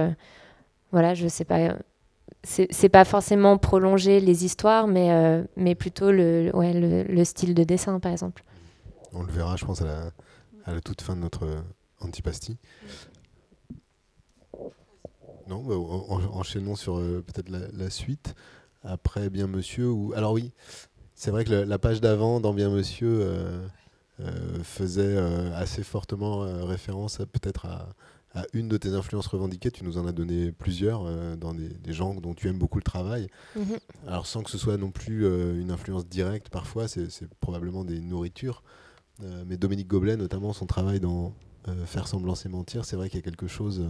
voilà, je sais pas. C'est pas forcément prolonger les histoires, mais, euh, mais plutôt le, ouais, le, style de dessin, par exemple. On le verra, je pense, à la, toute fin de notre antipasti. Non, bah, enchaînons sur euh, peut-être la, suite. Après Bien Monsieur, ou alors oui, c'est vrai que la page d'avant dans Bien Monsieur euh, faisait assez fortement référence peut-être à, une de tes influences revendiquées. Tu nous en as donné plusieurs euh, dans des, gens dont tu aimes beaucoup le travail. Mhm. Alors sans que ce soit non plus euh, une influence directe, parfois c'est probablement des nourritures. Euh, mais Dominique Goblet, notamment son travail dans Faire semblant et mentir, c'est vrai qu'il y a quelque chose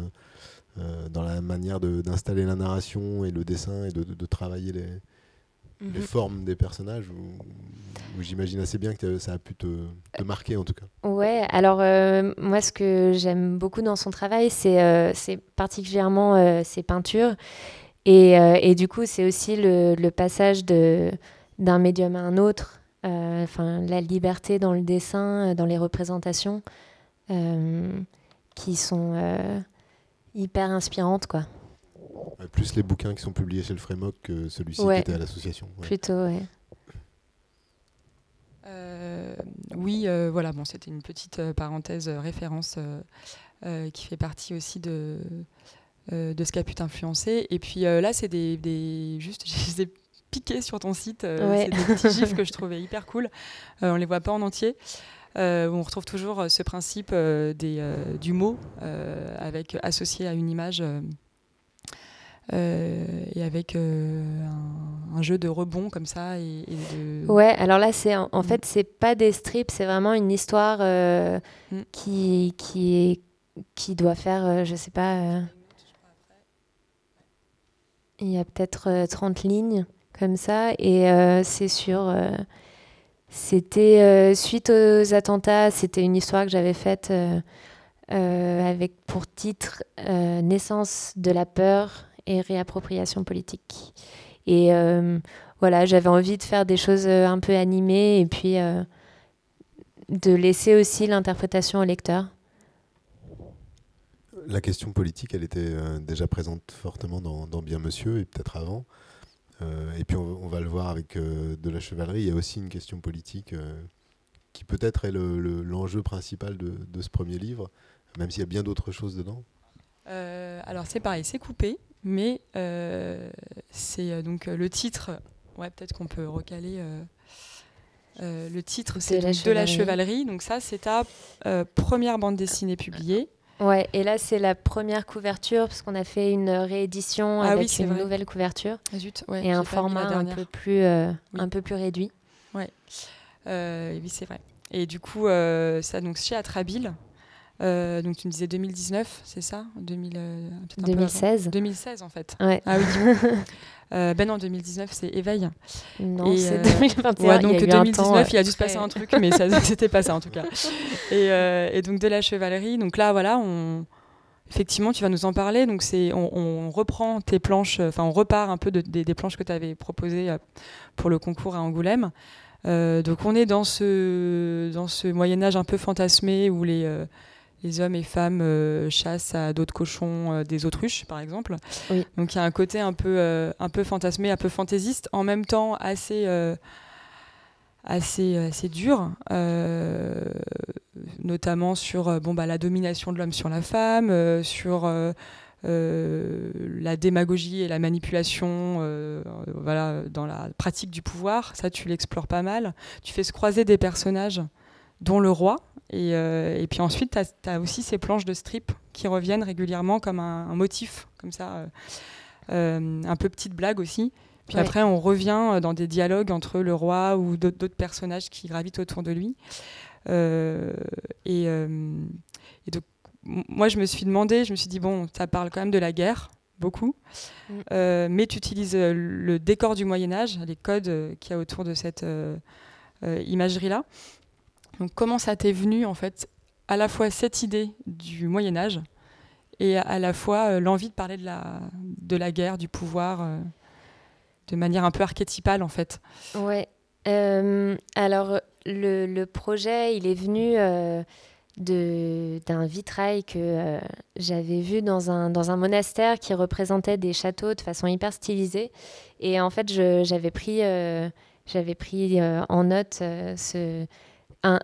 dans la manière d'installer la narration et le dessin et de travailler les, les mhm. formes des personnages où, j'imagine assez bien que ça a pu te, marquer en tout cas. Ouais, alors euh, moi ce que j'aime beaucoup dans son travail, c'est euh, particulièrement euh, ses peintures. Et, et du coup, c'est aussi le, le passage d'un médium à un autre, enfin la liberté dans le dessin, dans les représentations, qui sont hyper inspirantes, quoi. Plus les bouquins qui sont publiés chez le Frémoc que celui-ci qui était à l'association. Plutôt, oui. Euh, oui, euh, voilà, bon, c'était une petite euh, parenthèse référence qui fait partie aussi de, de ce qui a pu t'influencer. Et puis là, c'est des, des, Juste, [laughs] je les ai piqués sur ton site. C'est des petits gifs que je [laughs] trouvais hyper cool. on les voit pas en entier. on retrouve toujours ce principe des, du mot avec associé à une image euh, et avec euh, un, jeu de rebond comme ça. Et, de... Ouais, alors là, c'est en, mm. fait, c'est pas des strips, c'est vraiment une histoire euh, mm. qui, qui, est, qui doit faire, je sais pas. Il y a peut-être 30 lignes comme ça, et c'est sur. c'était suite aux attentats, c'était une histoire que j'avais faite avec pour titre Naissance de la peur et réappropriation politique. Et euh, voilà, j'avais envie de faire des choses euh, un peu animées et puis euh, de laisser aussi l'interprétation au lecteur. La question politique, elle était déjà présente fortement dans, Bien Monsieur et peut-être avant. et puis on, va le voir avec de la chevalerie. Il y a aussi une question politique qui peut-être est l'enjeu principal de, de, ce premier livre, même s'il y a bien d'autres choses dedans. alors c'est pareil, c'est coupé mais euh, c'est euh, donc euh, le titre. Ouais, peut-être qu'on peut recaler. le titre, c'est de, la chevalerie. Donc ça, c'est ta première bande dessinée publiée. Ouais, et là c'est la première couverture parce qu'on a fait une réédition ah avec une nouvelle couverture ah, zut, et un format un peu plus un peu plus réduit. Ouais, oui c'est vrai. Et du coup, ça donc chez Atrabile, euh, donc tu me disais 2019, c'est ça? 2000, 2016 2016 en fait. Ouais. Ah oui. [laughs] euh, ben non, 2019 c'est Éveil. Non, c'est 2021. Ouais, donc il y a 2019 il a dû se passer un truc, mais ça [laughs] [laughs] c'était pas ça en tout cas. Et, euh, et, donc de la chevalerie, donc là voilà, on, effectivement tu vas nous en parler. Donc c'est, on, on, reprend tes planches, enfin on repart un peu de, des, des, planches que tu avais proposées euh, pour le concours à Angoulême. Euh, donc on est dans ce, dans ce Moyen Âge un peu fantasmé où les les hommes et femmes euh, chassent à d'autres cochons euh, des autruches, par exemple. Donc il y a un côté un peu, euh, un peu fantasmé, un peu fantaisiste, en même temps assez, assez, assez dur, notamment sur bon, bah, la domination de l'homme sur la femme, sur la démagogie et la manipulation voilà, dans la pratique du pouvoir. Ça, tu l'explores pas mal. Tu fais se croiser des personnages dont le roi. Et, euh, et puis ensuite, tu as, aussi ces planches de strip qui reviennent régulièrement comme un, motif, comme ça, euh, euh, un peu petite blague aussi. Puis après, on revient dans des dialogues entre le roi ou d'autres personnages qui gravitent autour de lui. et, et donc, moi, je me suis demandé, je me suis dit, bon, ça parle quand même de la guerre, beaucoup, mm. mais tu utilises le décor du Moyen Âge, les codes qu'il y a autour de cette imagerie-là. Donc comment ça t'est venu en fait à la fois cette idée du Moyen Âge et à la fois euh, l'envie de parler de la, de la guerre, du pouvoir, euh, de manière un peu archétypale en fait? Ouais. Euh, alors le, projet, il est venu d'un vitrail que j'avais vu dans un, dans un monastère qui représentait des châteaux de façon hyper stylisée. Et en fait, j'avais pris, j'avais pris en note ce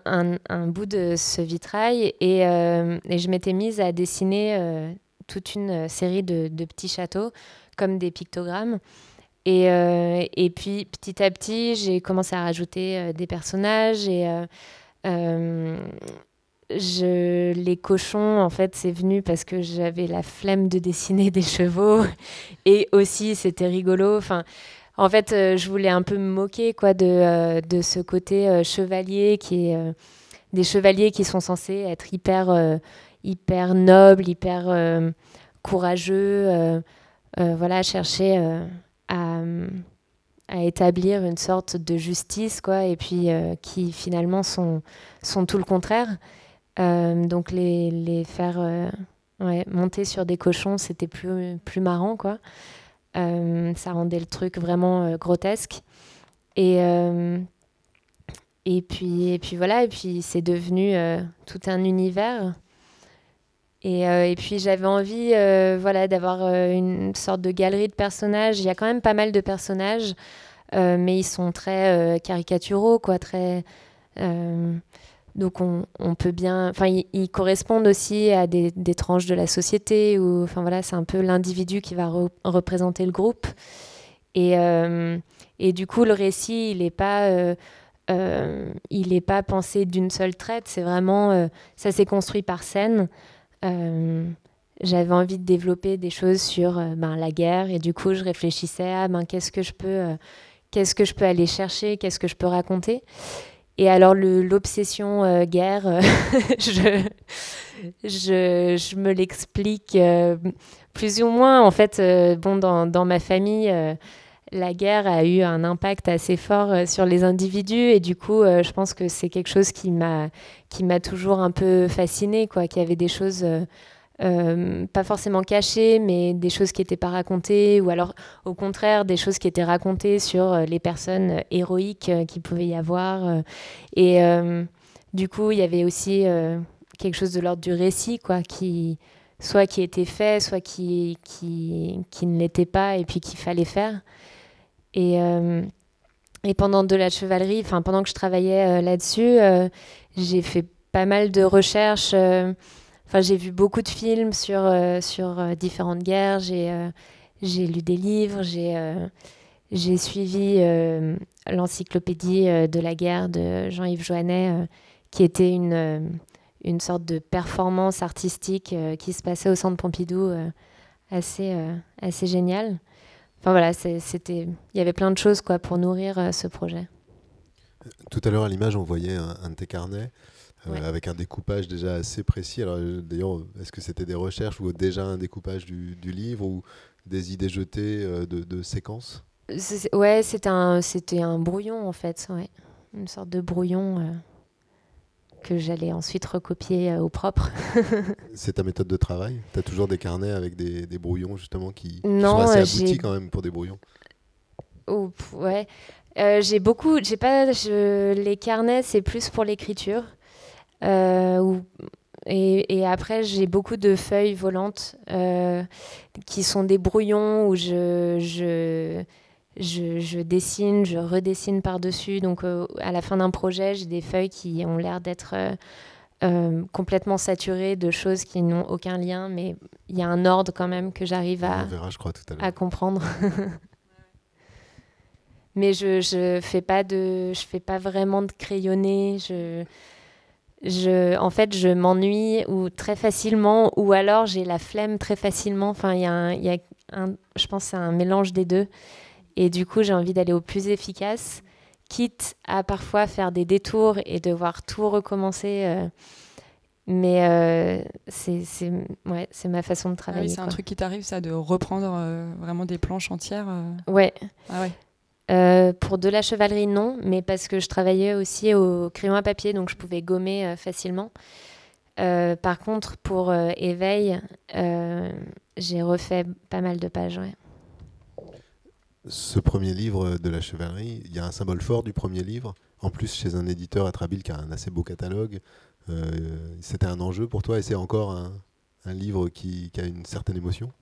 un, bout de ce vitrail et, euh, je m'étais mise à dessiner euh, toute une série de, petits châteaux comme des pictogrammes. Et, euh, et puis petit à petit, j'ai commencé à rajouter des personnages et je, les cochons, en fait, c'est venu parce que j'avais la flemme de dessiner [laughs] des chevaux et aussi c'était rigolo. Enfin, en fait, euh, je voulais un peu me moquer quoi, de, euh, ce côté euh, chevalier qui est des chevaliers qui sont censés être hyper, hyper nobles, hyper courageux, voilà, chercher à, établir une sorte de justice, quoi, et puis qui finalement sont, tout le contraire. donc les, les faire monter sur des cochons, c'était plus, plus marrant, quoi. Ça rendait le truc vraiment grotesque. Et, et, puis, et puis voilà, et puis c'est devenu tout un univers. Et, et, puis j'avais envie voilà, d'avoir une sorte de galerie de personnages. Il y a quand même pas mal de personnages, mais ils sont très caricaturaux, quoi, très, donc on, peut bien, enfin ils, correspondent aussi à des, tranches de la société ou, enfin voilà, c'est un peu l'individu qui va représenter le groupe. Et, euh, et, du coup le récit il n'est pas, euh, euh, il pas pensé d'une seule traite, c'est vraiment, ça s'est construit par scène. j'avais envie de développer des choses sur ben, la guerre et du coup je réfléchissais à ben, qu'est-ce que je peux, qu'est-ce que je peux aller chercher, qu'est-ce que je peux raconter. Et alors, l'obsession euh, guerre, euh, [laughs] je, je, je, me l'explique euh, plus ou moins. En fait, bon, dans, dans, ma famille, la guerre a eu un impact assez fort sur les individus. Et du coup, je pense que c'est quelque chose qui m'a toujours un peu fascinée, quoi, qu'il y avait des choses euh, pas forcément cachées, mais des choses qui n'étaient pas racontées, ou alors au contraire des choses qui étaient racontées sur euh, les personnes héroïques euh, qu'il pouvait y avoir. Et du coup, il y avait aussi quelque chose de l'ordre du récit, quoi, qui soit qui était fait, soit qui, qui, qui ne l'était pas, et puis qu'il fallait faire. Et, pendant de la chevalerie, pendant que je travaillais là-dessus, j'ai fait pas mal de recherches j'ai vu beaucoup de films sur, euh, sur euh, différentes guerres, j'ai euh, j'ai lu des livres, j'ai j'ai suivi l'encyclopédie de la guerre de Jean-Yves Joannet, qui était une, une sorte de performance artistique qui se passait au Centre Pompidou, assez, assez génial. Enfin voilà, c'était, il y avait plein de choses quoi pour nourrir ce projet. Tout à l'heure à l'image, on voyait un, un de tes carnets euh, avec un découpage déjà assez précis. Alors euh, d'ailleurs, est-ce que c'était des recherches ou déjà un découpage du, livre ou des idées jetées euh, de, de, séquences? Ouais, c'était un, brouillon en fait, ouais. une sorte de brouillon que j'allais ensuite recopier au propre. [laughs] c'est ta méthode de travail? Tu as toujours des carnets avec des, des brouillons justement qui, sont assez aboutis quand même pour des brouillons? Oh, Ouais. j'ai beaucoup, j'ai pas, je, les carnets, c'est plus pour l'écriture. Euh, et, après, j'ai beaucoup de feuilles volantes euh, qui sont des brouillons où je, je, je, dessine, je redessine par-dessus. Donc, euh, à la fin d'un projet, j'ai des feuilles qui ont l'air d'être complètement saturées de choses qui n'ont aucun lien, mais il y a un ordre quand même que j'arrive à, à, comprendre. [laughs] mais je je fais pas de je fais pas vraiment de crayonné je je, en fait, je m'ennuie ou très facilement, ou alors j'ai la flemme très facilement. Enfin, il y a, y a un, je pense, c'est un mélange des deux. Et du coup, j'ai envie d'aller au plus efficace, quitte à parfois faire des détours et devoir tout recommencer. Euh, mais euh, c'est ouais, ma façon de ah travailler. c'est un truc qui t'arrive, ça, de reprendre euh, vraiment des planches entières Ouais. Ah ouais. Euh, pour de la chevalerie, non, mais parce que je travaillais aussi au crayon à papier, donc je pouvais gommer euh, facilement. Euh, par contre, pour éveil, j'ai refait pas mal de pages. Ce premier livre de la chevalerie, il y a un symbole fort du premier livre. En plus, chez un éditeur à qui a un assez beau catalogue, c'était un enjeu pour toi et c'est encore un, livre qui, a une certaine émotion?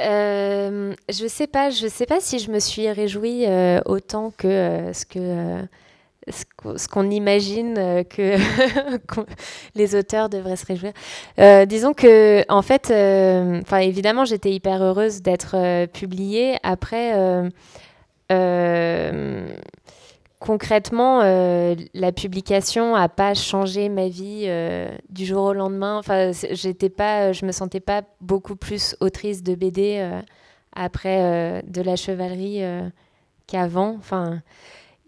Euh, je sais pas, je sais pas si je me suis réjouie euh, autant que euh, ce que ce qu'on imagine que [laughs] les auteurs devraient se réjouir. disons que en fait, enfin évidemment, j'étais hyper heureuse d'être publiée. Après concrètement, euh, la publication n'a pas changé ma vie euh, du jour au lendemain. Enfin, j'étais pas, je me sentais pas beaucoup plus autrice de BD euh, après de la chevalerie qu'avant. Enfin,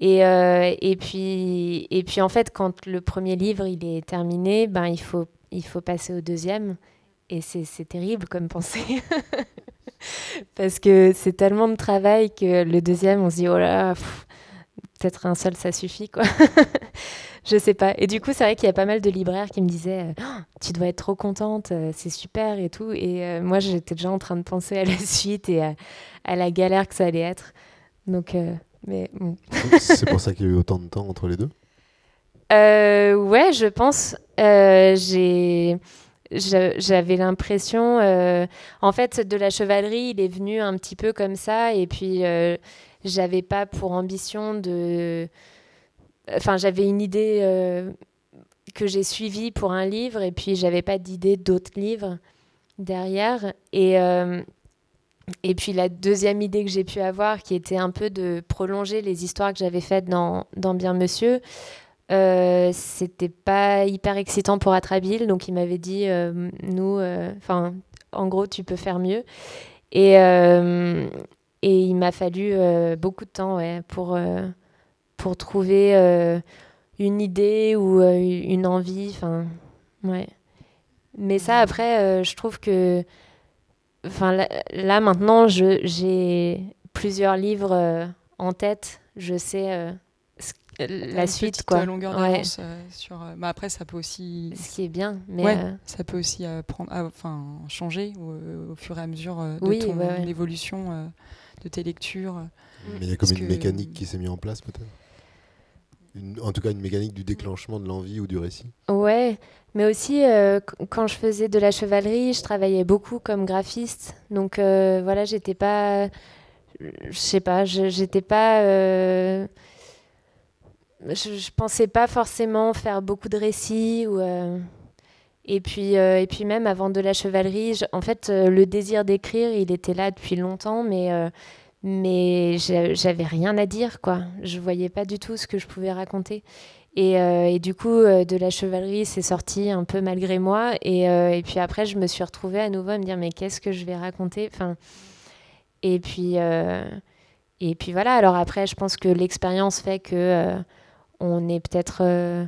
et, et, puis, et puis en fait, quand le premier livre il est terminé, ben il faut, il faut passer au deuxième. Et c'est terrible comme pensée. [laughs] Parce que c'est tellement de travail que le deuxième, on se dit, oh là, peut-être un seul, ça suffit, quoi. [laughs] je sais pas. Et du coup, c'est vrai qu'il y a pas mal de libraires qui me disaient oh, Tu dois être trop contente, c'est super et tout. Et moi, j'étais déjà en train de penser à la [laughs] suite et à, la galère que ça allait être. Donc, mais C'est pour ça qu'il y a eu autant de temps entre les deux? Ouais, je pense. j'ai j'avais l'impression, euh, en fait, de la chevalerie, il est venu un petit peu comme ça, et puis euh, j'avais pas pour ambition de. Enfin, j'avais une idée euh, que j'ai suivie pour un livre, et puis j'avais pas d'idée d'autres livres derrière. Et, et puis la deuxième idée que j'ai pu avoir, qui était un peu de prolonger les histoires que j'avais faites dans, dans Bien Monsieur, euh, c'était pas hyper excitant pour Atrabile, donc il m'avait dit euh, nous, euh, enfin, en gros, tu peux faire mieux. Et, et il m'a fallu beaucoup de temps ouais, pour, pour trouver une idée ou une envie. Enfin, ouais. Mais ça, après, je trouve que. Enfin, là, là, maintenant, j'ai plusieurs livres en tête. Je sais la suite quoi longueur d'avance euh, sur euh, bah, après ça peut aussi ce qui est bien mais euh, ça peut aussi prendre enfin changer au, fur et à mesure de oui, ton évolution de tes lectures mais il y a comme une mécanique qui s'est mise en place peut-être en tout cas une mécanique du déclenchement de l'envie ou du récit. Ouais mais aussi quand je faisais de la chevalerie je travaillais beaucoup comme graphiste. Donc voilà j'étais pas je sais pas j'étais pas je, ne pensais pas forcément faire beaucoup de récits ou euh, et puis euh, et puis même avant de la chevalerie en fait euh, le désir d'écrire il était là depuis longtemps mais mais j'avais rien à dire quoi. Je voyais pas du tout ce que je pouvais raconter. Et, et du coup de la chevalerie c'est sorti un peu malgré moi. Et, et, puis après je me suis retrouvée à nouveau à me dire mais qu'est-ce que je vais raconter? Enfin et puis et puis voilà. Alors après je pense que l'expérience fait que on est peut-être, euh,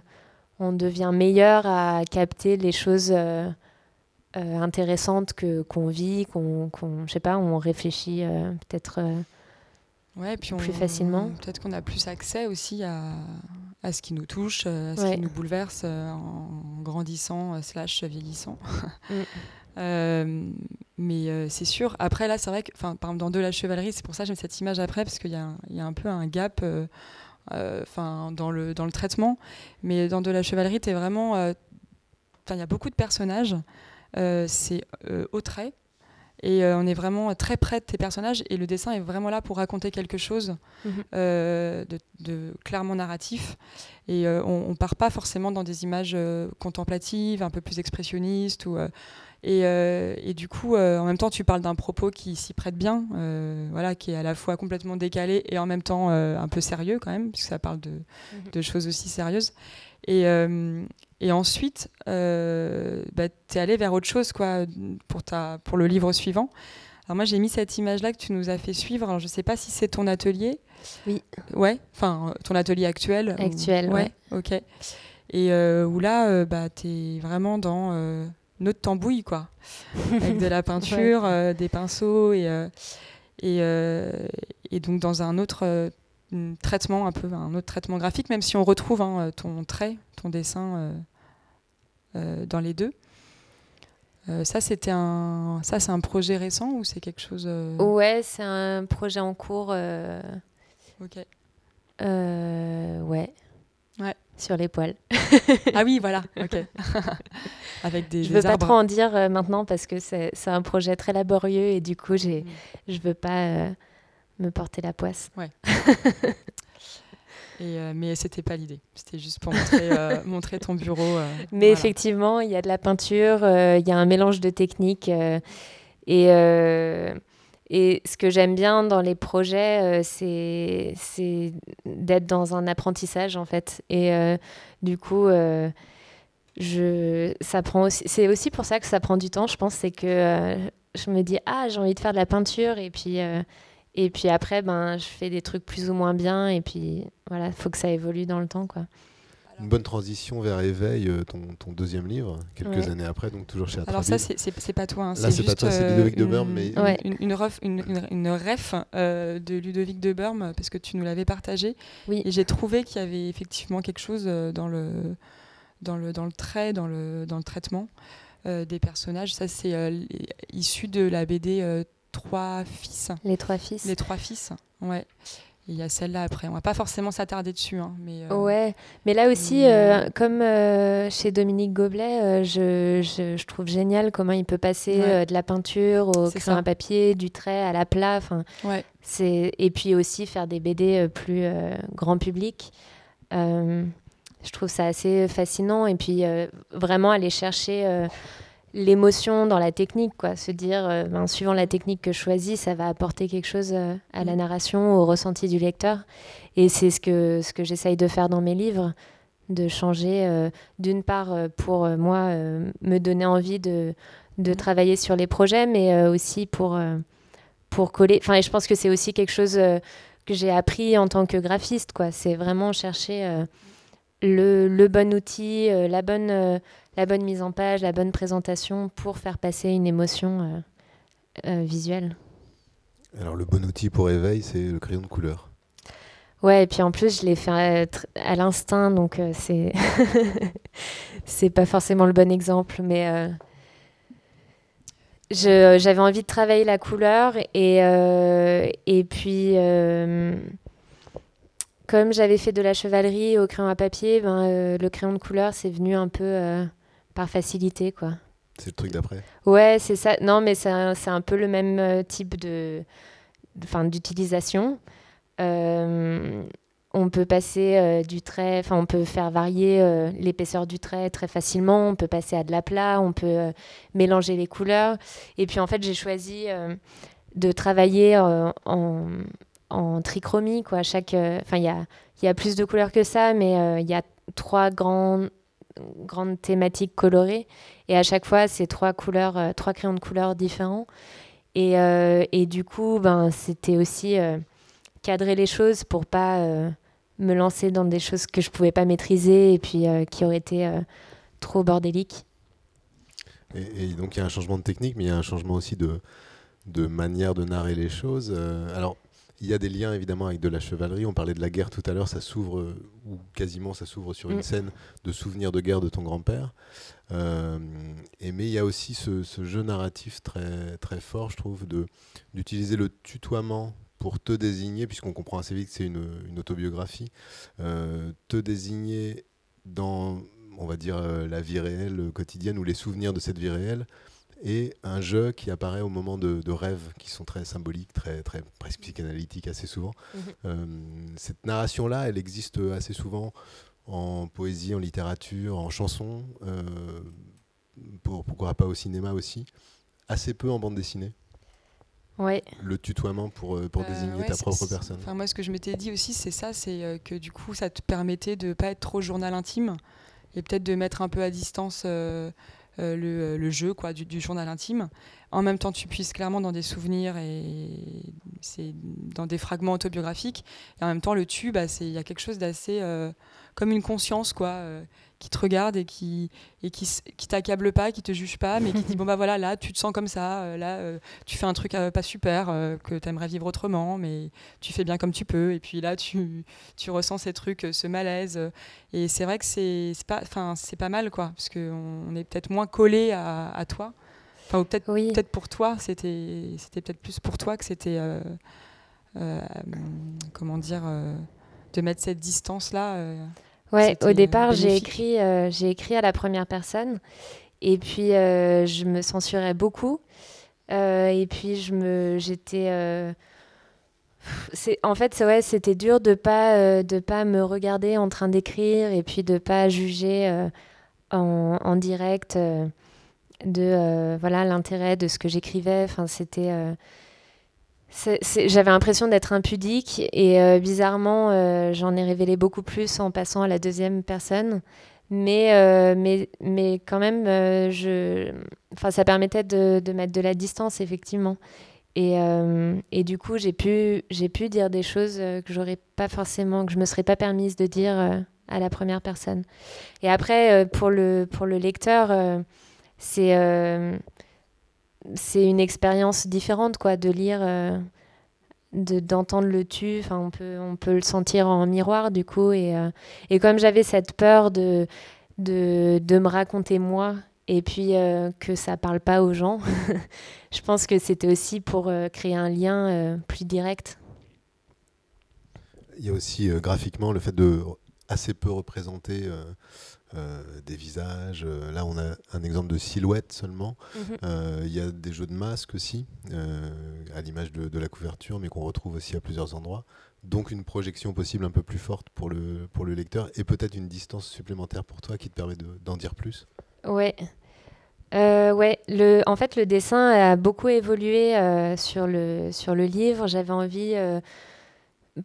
on devient meilleur à capter les choses euh, euh, intéressantes que qu'on vit, qu'on, je sais pas, on réfléchit peut-être. Ouais, puis plus facilement. Peut-être qu'on a plus accès aussi à, à ce qui nous touche, à ce qui nous bouleverse en grandissant slash vieillissant. Mm. [laughs] mais c'est sûr. Après, là, c'est vrai que, par exemple, dans De la chevalerie, c'est pour ça que j'aime cette image après, parce qu'il y, y, a un peu un gap euh, enfin dans le, dans le traitement. Mais dans de la chevalerie, es vraiment, euh, il y a beaucoup de personnages. Euh, c'est au trait. Et on est vraiment très près de tes personnages et le dessin est vraiment là pour raconter quelque chose mhm. de, clairement narratif. Et on, ne part pas forcément dans des images contemplatives, un peu plus expressionnistes ou euh, et, du coup, euh, en même temps, tu parles d'un propos qui s'y prête bien, euh, voilà, qui est à la fois complètement décalé et en même temps un peu sérieux quand même, puisque ça parle de, mhm. choses aussi sérieuses. Et, et ensuite, bah, tu es allé vers autre chose quoi, pour, ta, pour le livre suivant. Alors moi, j'ai mis cette image-là que tu nous as fait suivre. Alors, je ne sais pas si c'est ton atelier. Oui. Ouais, enfin, ton atelier actuel. Actuel, ouais. Ok. Et où là, bah, tu es vraiment dans notre tambouille, quoi. [laughs] Avec de la peinture, euh, des pinceaux et, euh, et, euh, et, donc dans un autre traitement, un peu un autre traitement graphique, même si on retrouve hein, ton trait, ton dessin dans les deux. ça, c'était un, ça, c'est un projet récent ou c'est quelque chose Ouais, c'est un projet en cours. Ok. ouais. Sur les poils. [laughs] ah oui, voilà, ok. [laughs] Avec des, je ne veux pas trop en dire euh, maintenant parce que c'est un projet très laborieux et du coup, j'ai, mm. je ne veux pas euh, me porter la poisse. Ouais. [laughs] et, euh, mais c'était pas l'idée, c'était juste pour montrer, montrer ton bureau. mais effectivement, il y a de la peinture, il y a un mélange de techniques et et ce que j'aime bien dans les projets, euh, c'est d'être dans un apprentissage, en fait. Et euh, du coup, euh, c'est aussi pour ça que ça prend du temps, je pense. C'est que je me dis, ah, j'ai envie de faire de la peinture. Et puis, et puis après, ben, je fais des trucs plus ou moins bien. Et puis, voilà, il faut que ça évolue dans le temps, quoi. Une bonne transition vers Éveil, euh, ton, ton deuxième livre, quelques années après, donc toujours chez Alors ça, c'est pas toi. Hein, Là, c'est pas toi, c'est Ludovic de Burme. Mais... Une, une, ref, une, une, ref euh, de Ludovic de Burme, parce que tu nous l'avais partagé. Oui. Et j'ai trouvé qu'il y avait effectivement quelque chose euh, dans le, dans le, dans le trait, dans le, dans le traitement des personnages. Ça, c'est issu de la BD Trois Fils. Les Trois Fils. Les Trois Fils, ouais il y a celle-là après. On va pas forcément s'attarder dessus. Hein, mais, euh, ouais, mais là aussi, euh, comme euh, chez Dominique Goblet, je, je, trouve génial comment il peut passer de la peinture au crayon à papier, du trait à la plat. Ouais. Et puis aussi faire des BD plus grand public. je trouve ça assez fascinant. Et puis vraiment aller chercher l'émotion dans la technique, quoi. Se dire, euh, ben, suivant la technique que je choisis, ça va apporter quelque chose euh, à la mm. narration, au ressenti du lecteur. Et c'est ce que, ce que j'essaye de faire dans mes livres, de changer, euh, d'une part, pour moi, me donner envie de, de mm. travailler sur les projets, mais aussi pour, pour coller. Enfin, je pense que c'est aussi quelque chose que j'ai appris en tant que graphiste, quoi. C'est vraiment chercher le, le, bon outil, la bonne la bonne mise en page, la bonne présentation pour faire passer une émotion euh, euh, visuelle. Alors le bon outil pour éveil, c'est le crayon de couleur. Ouais, et puis en plus, je l'ai fait à, l'instinct, donc euh, c'est [laughs] c'est pas forcément le bon exemple, mais j'avais envie de travailler la couleur et, et puis comme j'avais fait de la chevalerie au crayon à papier, ben, le crayon de couleur c'est venu un peu par facilité, quoi. C'est le truc d'après Ouais, c'est ça. Non, mais c'est un, un, peu le même euh, type de, d'utilisation. Euh, on peut passer euh, du trait, enfin on peut faire varier l'épaisseur du trait très facilement, on peut passer à de la plat, on peut mélanger les couleurs. Et puis en fait j'ai choisi de travailler en, en, trichromie. Quoi. Chaque, enfin il y a, y a, plus de couleurs que ça, mais il y a trois grands grande thématique colorée. Et à chaque fois, c'est trois couleurs, euh, trois crayons de couleurs différents. Et, euh, et du coup, ben, c'était aussi euh, cadrer les choses pour pas me lancer dans des choses que je pouvais pas maîtriser et puis qui auraient été trop bordéliques. Et, et, donc il y a un changement de technique, mais il y a un changement aussi de, de manière de narrer les choses. alors, il y a des liens évidemment avec de la chevalerie. On parlait de la guerre tout à l'heure, ça s'ouvre, euh, ou quasiment ça s'ouvre sur une mm. scène de souvenirs de guerre de ton grand-père. Euh, et, mais il y a aussi ce, jeu narratif très, très fort, je trouve, d'utiliser le tutoiement pour te désigner, puisqu'on comprend assez vite que c'est une, autobiographie, euh, te désigner dans, on va dire, la vie réelle quotidienne ou les souvenirs de cette vie réelle et un jeu qui apparaît au moment de, rêves qui sont très symboliques, très, très presque psychanalytiques assez souvent. Mhm. Euh, cette narration-là, elle existe assez souvent en poésie, en littérature, en chanson, euh, pour, pourquoi pas au cinéma aussi, assez peu en bande dessinée. Ouais. Le tutoiement pour, euh, pour désigner ta propre personne. Enfin, moi, ce que je m'étais dit aussi, c'est ça, c'est que du coup, ça te permettait de pas être trop journal intime et peut-être de mettre un peu à distance euh, le, le, jeu quoi, du, journal intime. En même temps, tu puisses clairement dans des souvenirs et c'est dans des fragments autobiographiques. Et en même temps, le tube, bah, il y a quelque chose d'assez euh, comme une conscience quoi, euh, qui te regarde et qui et qui, qui t'accable pas, qui te juge pas, mais qui dit [laughs] bon bah voilà là tu te sens comme ça, euh, là euh, tu fais un truc pas super que tu aimerais vivre autrement, mais tu fais bien comme tu peux. Et puis là tu, tu ressens ces trucs, ce malaise. et c'est vrai que c'est pas enfin c'est pas mal quoi, parce qu'on on est peut-être moins collé à, à toi. Enfin, peut-être oui. peut pour toi, c'était c'était peut-être plus pour toi que c'était comment dire de mettre cette distance là. Ouais, au départ, j'ai écrit, euh, j'ai écrit à la première personne. Et puis, euh, je me censurais beaucoup. Euh, et puis, je me, j'étais. en fait, ouais, c'était dur de pas, de pas me regarder en train d'écrire et puis de pas juger en, en, direct de voilà l'intérêt de ce que j'écrivais. Enfin, c'était j'avais l'impression d'être impudique et euh, bizarrement, euh, j'en ai révélé beaucoup plus en passant à la deuxième personne. Mais, euh, mais, mais quand même, je... enfin, ça permettait de, mettre de la distance, effectivement. Et, et du coup, j'ai pu, pu dire des choses que j'aurais pas forcément, que je me serais pas permise de dire à la première personne. Et après, pour, le, pour le lecteur, c'est c'est une expérience différente quoi, de lire d'entendre le tu, enfin on peut on peut le sentir en miroir du coup et, et comme j'avais cette peur de, de, de me raconter moi et puis euh, que ça parle pas aux gens. [laughs] je pense que c'était aussi pour euh, créer un lien euh, plus direct. Il y a aussi graphiquement le fait de assez peu représenter des visages. là, on a un exemple de silhouette seulement. Mhm. Il y a des jeux de masques aussi, à l'image de, de, la couverture, mais qu'on retrouve aussi à plusieurs endroits. Donc une projection possible un peu plus forte pour le, pour le lecteur et peut-être une distance supplémentaire pour toi qui te permet d'en dire plus. Ouais. Euh, ouais, le, en fait, le dessin a beaucoup évolué euh, sur, le, sur le livre. J'avais envie, euh,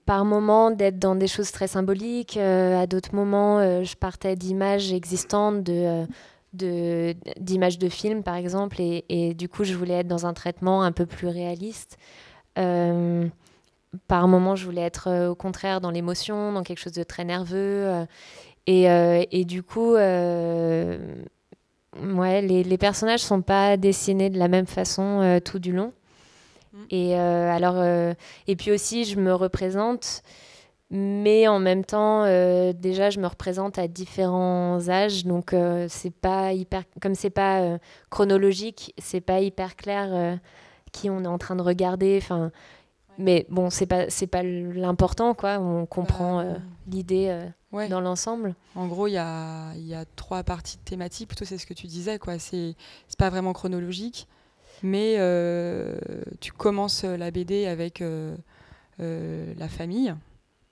par moments, d'être dans des choses très symboliques. à d'autres moments, je partais d'images existantes, de, de, d'images de films, par exemple. Et, du coup, je voulais être dans un traitement un peu plus réaliste. par moments, je voulais être, au contraire, dans l'émotion, dans quelque chose de très nerveux. et, du coup ouais, les, les personnages sont pas dessinés de la même façon euh, tout du long. Mm. Et euh, alors, euh, et puis aussi, je me représente, mais en même temps, déjà, je me représente à différents âges, donc c'est pas hyper, comme c'est pas chronologique, c'est pas hyper clair qui on est en train de regarder. Enfin, mais bon, c'est pas c'est pas l'important, quoi. On comprend l'idée dans l'ensemble En gros, il y a, y a, trois parties thématiques, plutôt c'est ce que tu disais, quoi. C'est pas vraiment chronologique, mais euh, tu commences la BD avec euh, euh, la famille,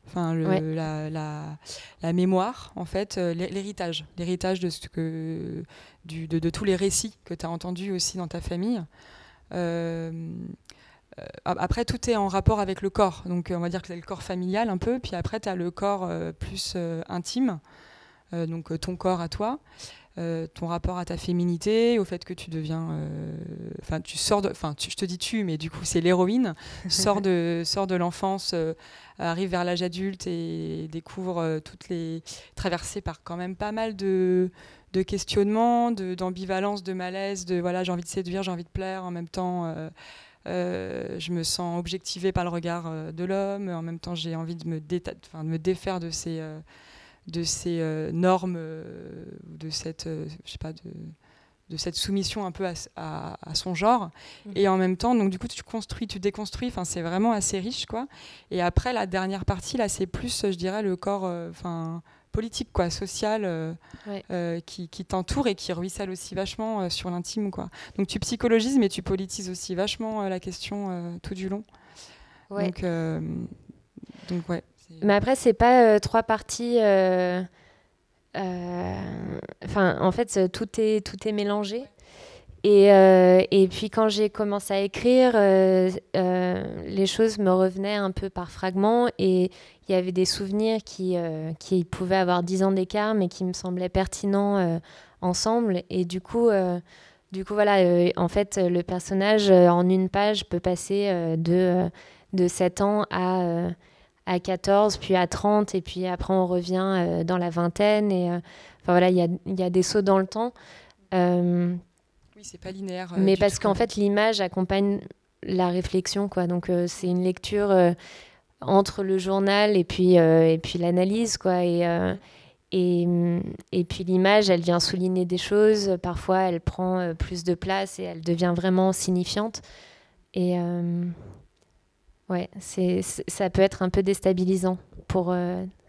enfin le, la, la, la, mémoire, en fait, l'héritage, l'héritage de, ce que, du, de, de, tous les récits que tu as entendus aussi dans ta famille. Euh, après, tout est en rapport avec le corps. Donc, on va dire que c'est le corps familial un peu. Puis après, tu as le corps plus intime. donc, ton corps à toi. Ton rapport à ta féminité, au fait que tu deviens, enfin tu sors de, enfin je te dis tu, mais du coup c'est l'héroïne, [laughs] sort de sort de l'enfance, arrive vers l'âge adulte et découvre toutes les traversées par quand même pas mal de, de questionnements, d'ambivalence, de, malaise, de voilà j'ai envie de séduire, j'ai envie de plaire en même temps. Euh, je me sens objectivée par le regard euh, de l'homme. En même temps, j'ai envie de me, de me défaire de ces, euh, de ces normes, de cette, je sais pas, de, de cette soumission un peu à, à, son genre. Mmh. Et en même temps, donc du coup, tu construis, tu déconstruis. Enfin, c'est vraiment assez riche, quoi. Et après, la dernière partie, là, c'est plus, je dirais, le corps, enfin politique, quoi, sociale, euh, euh, qui, qui t'entoure et qui ruisselle aussi vachement euh, sur l'intime. quoi. Donc tu psychologises, mais tu politises aussi vachement la question tout du long. Donc, donc, ouais. Mais après, c'est pas trois parties. Enfin, en fait, tout est, tout est mélangé. Et, euh, et, puis quand j'ai commencé à écrire, euh, euh, les choses me revenaient un peu par fragments et il y avait des souvenirs qui, qui pouvaient avoir 10 ans d'écart mais qui me semblaient pertinents ensemble. Et du coup, du coup voilà, en fait, le personnage en une page peut passer de, de 7 ans à, à 14, puis à 30 et puis après on revient dans la vingtaine. Et enfin voilà, il y a, y a, des sauts dans le temps c'est pas linéaire. Euh, Mais parce qu'en fait, l'image accompagne la réflexion, quoi. Donc, euh, c'est une lecture euh, entre le journal et puis, et puis l'analyse, quoi. Et, et, et, puis l'image, elle vient souligner des choses. Parfois, elle prend plus de place et elle devient vraiment signifiante. Et ouais, c'est, ça peut être un peu déstabilisant pour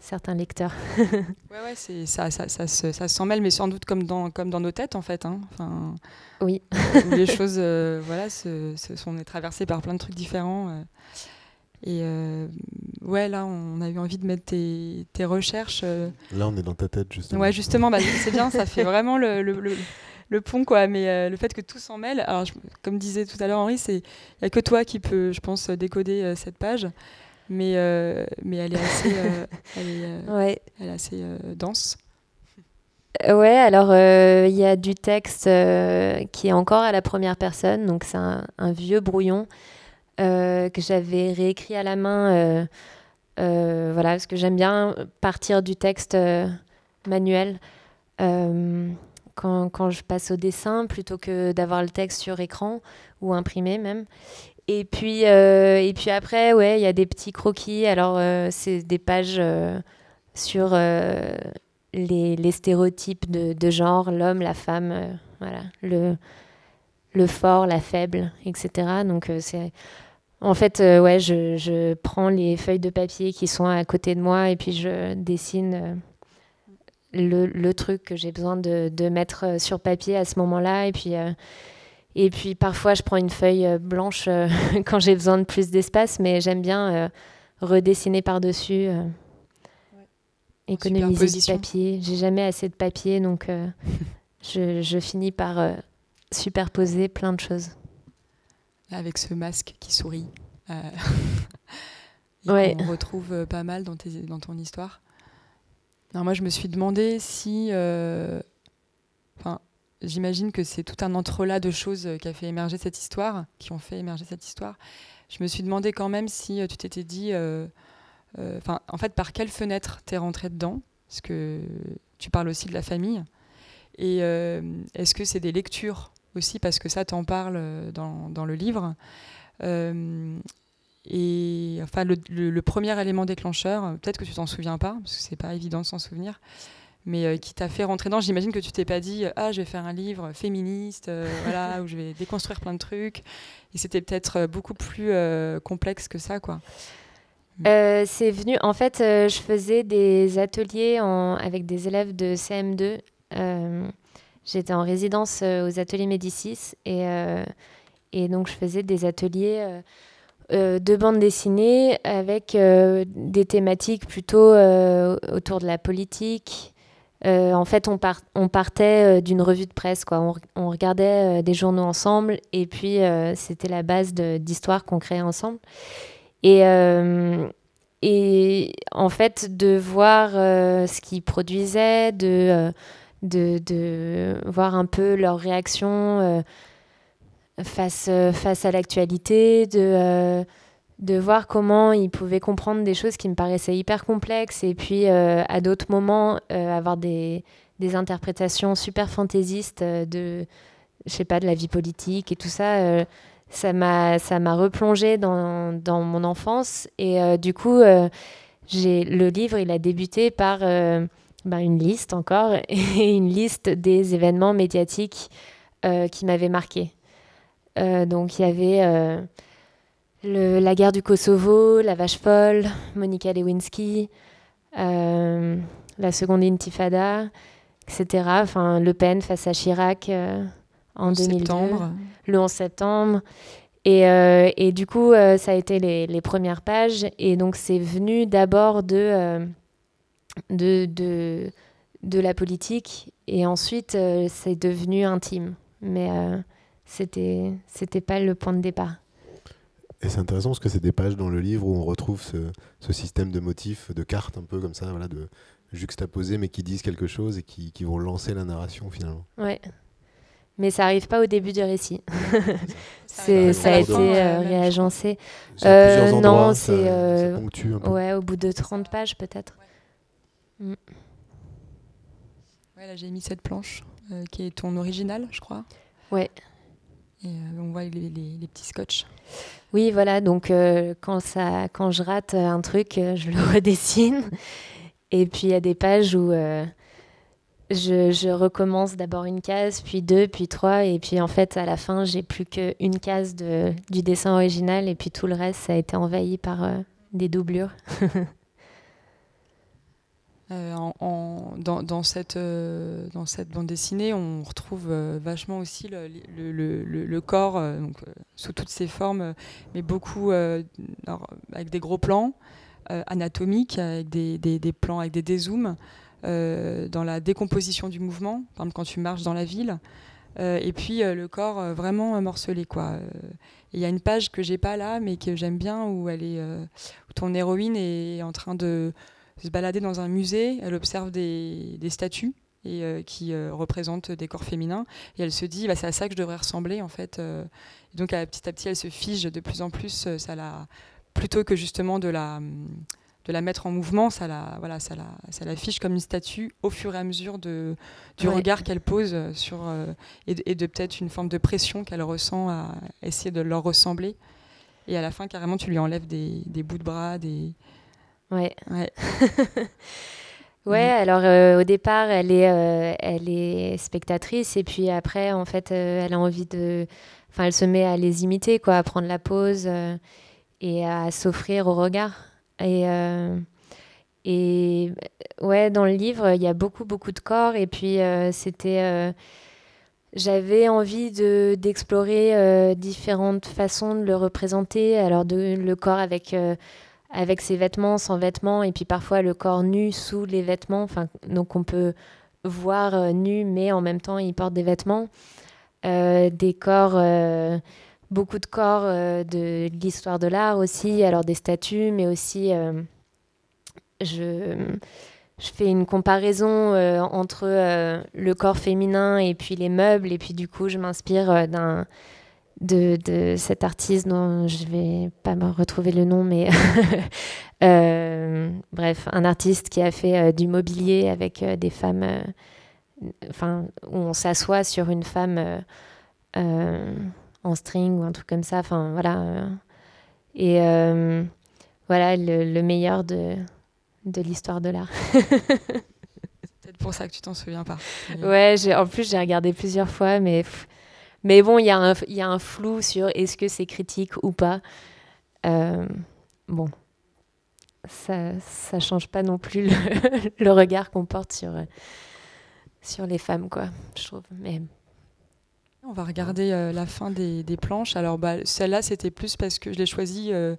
certains lecteurs. [laughs] ouais, ouais, c'est, ça, ça, ça, ça, s'en mêle, mais sans doute comme dans, comme dans nos têtes, en fait. Hein. Enfin, oui. où les choses, euh, voilà, se, se, sont traversées par plein de trucs différents. Euh. et euh, ouais, là, on a eu envie de mettre tes, tes recherches. Là, on est dans ta tête, justement. Ouais, justement, bah, c'est bien, ça fait vraiment le, le, le, pont, quoi. Mais le fait que tout s'en mêle, alors, comme disait tout à l'heure Henri, il n'y a que toi qui peux, je pense, décoder cette page mais, euh, mais elle est assez, euh, [laughs] elle est, euh, ouais. elle est assez dense. Ouais, alors il y a du texte qui est encore à la première personne, donc c'est un, vieux brouillon que j'avais réécrit à la main voilà, parce que j'aime bien partir du texte manuel quand, je passe au dessin plutôt que d'avoir le texte sur écran ou imprimé même. Et puis, et puis après, ouais, il y a des petits croquis. Alors, c'est des pages sur les, stéréotypes de, de genre, l'homme, la femme, voilà, le, le fort, la faible, etc. Donc euh, c'est en fait, euh, ouais, je, je, prends les feuilles de papier qui sont à côté de moi et puis je dessine euh, le, le, truc que j'ai besoin de, de, mettre sur papier à ce moment-là. Et puis, et puis parfois, je prends une feuille blanche [laughs] quand j'ai besoin de plus d'espace, mais j'aime bien redessiner par-dessus, économiser du papier. J'ai jamais assez de papier, donc [laughs] je, je, finis par superposer plein de choses. Avec ce masque qui sourit. Euh, [laughs] On retrouve euh, pas mal dans, tes, dans ton histoire. Alors moi, je me suis demandé si. Euh, enfin, J'imagine que c'est tout un entrelac de choses qui a fait émerger cette histoire, qui ont fait émerger cette histoire. Je me suis demandé quand même si tu t'étais dit. Enfin, en fait, par quelle fenêtre t'es rentré dedans? Parce que tu parles aussi de la famille. Et est-ce que c'est des lectures aussi? Parce que ça t'en parle euh, dans, dans, le livre. Euh, et enfin, le, premier élément déclencheur, peut-être que tu t'en souviens pas, parce que c'est pas évident de s'en souvenir, mais euh, qui t'a fait rentrer dans. J'imagine que tu t'es pas dit ah je vais faire un livre féministe, [laughs] voilà où je vais déconstruire plein de trucs. Et c'était peut-être beaucoup plus complexe que ça, quoi. c'est venu. En fait, je faisais des ateliers en, avec des élèves de CM2 J'étais en résidence euh, aux ateliers Médicis et, euh, et donc je faisais des ateliers euh, de bande dessinée avec des thématiques plutôt autour de la politique. en fait, on, partait d'une revue de presse, quoi. On, regardait des journaux ensemble et puis c'était la base d'histoires qu'on créait ensemble. Et, en fait, de voir ce qu'ils produisaient, de voir un peu leur réaction euh, face, euh, face à l'actualité, de, euh, de voir comment ils pouvaient comprendre des choses qui me paraissaient hyper complexes et puis à d'autres moments avoir des, des, interprétations super fantaisistes de, je sais pas, de la vie politique et tout ça. ça m'a ça m'a replongé dans, dans, mon enfance et du coup j'ai le livre il a débuté par ben, une liste encore, [laughs] et une liste des événements médiatiques euh, qui m'avaient marqué. Euh, donc il y avait euh, le, la guerre du Kosovo, la vache folle, Monica Lewinsky, la seconde intifada, etc. Enfin, Le Pen face à Chirac en 2002, septembre. le 11 septembre. Et, et du coup, ça a été les, les, premières pages. Et donc, c'est venu d'abord de de, de, de la politique. Et ensuite, euh, c'est devenu intime. Mais euh, c'était c'était pas le point de départ. Et c'est intéressant parce que c'est des pages dans le livre où on retrouve ce, ce, système de motifs, de cartes un peu comme ça, voilà, de juxtaposés, mais qui disent quelque chose et qui, qui vont lancer la narration finalement. Ouais. Mais ça arrive pas au début du récit. [laughs] c'est, ça a été euh, réagencé. non, c'est ouais, au bout de 30 pages peut-être. Mm. Ouais, là j'ai mis cette planche euh, qui est ton original, je crois. Ouais. Et euh, on voit les, petits scotch. Oui, voilà. Donc euh, quand ça, quand je rate un truc, je le [laughs] redessine. Et puis il y a des pages où je, recommence d'abord une case, puis deux, puis trois, et puis en fait à la fin j'ai plus qu'une case du dessin original, et puis tout le reste ça a été envahi par des doublures. [laughs] Euh, euh, dans cette bande dessinée, on retrouve euh, vachement aussi le, corps sous toutes ses formes, mais beaucoup avec des gros plans anatomiques, avec des, plans avec des dézooms, dans la décomposition du mouvement, par exemple quand tu marches dans la ville. et puis le corps vraiment morcelé. Il y a une page que j'ai pas là, mais que j'aime bien où ton héroïne est en train de se balader dans un musée, elle observe des, statues et, euh, qui euh, représentent des corps féminins. Et elle se dit, bah, c'est à ça que je devrais ressembler, en fait. Euh. Et donc, petit à petit, elle se fige de plus en plus. ça la, plutôt que justement de la, de la mettre en mouvement, ça la, voilà, ça la, ça l'affiche comme une statue au fur et à mesure de, du regard qu'elle pose sur, et, de, de peut-être une forme de pression qu'elle ressent à essayer de leur ressembler. Et à la fin, carrément, tu lui enlèves des, des bouts de bras, des. Ouais. Ouais. [laughs] ouais, alors au départ, elle est, elle est spectatrice et puis après, en fait, elle a envie de. Enfin, elle se met à les imiter, quoi, à prendre la pause et à s'offrir au regard. Et, euh, et ouais, dans le livre, il y a beaucoup, beaucoup de corps. Et puis, euh, c'était. Euh, j'avais envie de, d'explorer différentes façons de le représenter. Alors, de, le corps avec, avec ses vêtements, sans vêtements, et puis parfois le corps nu sous les vêtements. Donc, on peut voir nu, mais en même temps, il porte des vêtements. des corps beaucoup de corps euh, de, l'histoire de l'art aussi, alors des statues, mais aussi euh, je, fais une comparaison euh, entre le corps féminin et puis les meubles, et puis du coup je m'inspire d'un de, de, cet artiste dont je vais pas me retrouver le nom, mais [laughs] bref, un artiste qui a fait du mobilier avec des femmes, enfin, où on s'assoit sur une femme en string ou un truc comme ça. Enfin, voilà. Et euh, voilà, le, meilleur de, de l'histoire de l'art. [laughs] C'est peut-être pour ça que tu t'en souviens pas. Ouais, en plus, j'ai regardé plusieurs fois, mais, mais bon, il y, a un, y a un flou sur est-ce que c'est critique ou pas. Euh, bon, ça ça change pas non plus le, [laughs] le regard qu'on porte sur, sur les femmes, quoi, je trouve. Mais on va regarder euh, la fin des, planches. Alors, bah, celle-là, c'était plus parce que je l'ai choisie euh,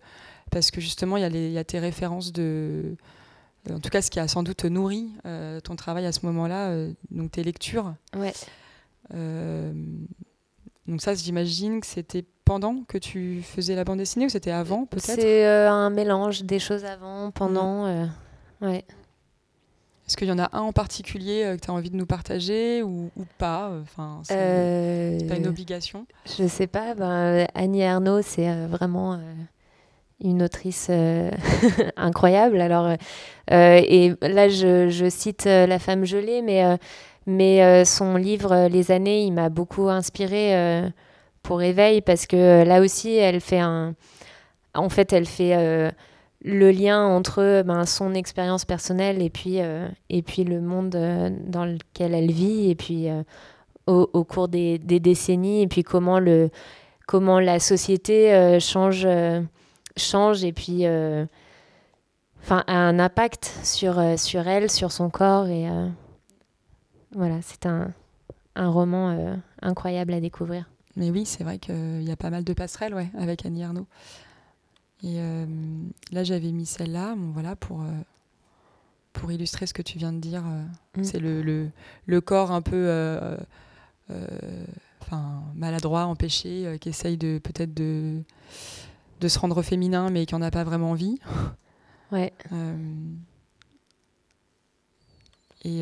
parce que justement, il y, a tes références de. En tout cas, ce qui a sans doute nourri euh, ton travail à ce moment-là, donc tes lectures. Ouais. Donc, ça, j'imagine que c'était pendant que tu faisais la bande dessinée ou c'était avant, peut-être? C'est un mélange des choses avant, pendant. Mmh. ouais. Est-ce qu'il y en a un en particulier euh, que tu as envie de nous partager ou, pas? Enfin, euh, Tu as une obligation? Je sais pas. Ben, Annie Ernaux, c'est euh, vraiment une autrice [laughs] incroyable. Alors, et là, je, je cite La femme gelée, mais, mais son livre Les années, il m'a beaucoup inspiré pour Éveil parce que là aussi, elle fait. En fait, elle fait le lien entre ben, son expérience personnelle et puis, euh, et puis le monde euh, dans lequel elle vit, et puis euh, au, cours des, décennies, et puis comment, le, comment la société change, change, et puis enfin, a un impact sur, sur elle, sur son corps. Et voilà, c'est un, un roman incroyable à découvrir. Mais oui, c'est vrai qu'il y a pas mal de passerelles ouais, avec Annie Arnaud. Et euh, là, j'avais mis celle-là, bon, voilà, pour, euh, pour illustrer ce que tu viens de dire. Euh, mm. C'est le, le, le, corps un peu enfin, maladroit, empêché, qui essaye de peut-être de, de se rendre féminin, mais qui n'en a pas vraiment envie. Ouais. Et,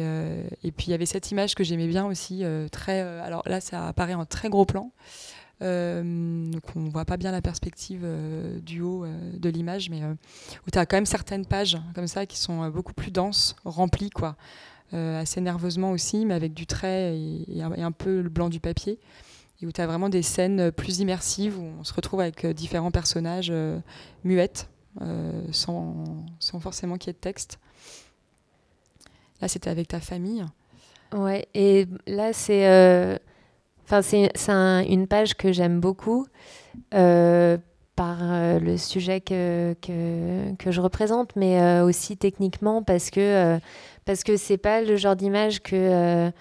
et, puis il y avait cette image que j'aimais bien aussi, très. alors là, ça apparaît en très gros plan. Euh, donc on voit pas bien la perspective euh, du haut euh, de l'image, mais où tu as quand même certaines pages comme ça qui sont beaucoup plus denses, remplies, quoi. assez nerveusement aussi, mais avec du trait et, un, peu le blanc du papier. Et où tu as vraiment des scènes plus immersives, où on se retrouve avec différents personnages muettes, sans, sans, forcément qu'il y ait de texte. Là, c'était avec ta famille. Ouais, et là, c'est c'est une page que j'aime beaucoup euh, par euh, le sujet que, que, je représente, mais euh, aussi techniquement parce que parce que c'est pas le genre d'image que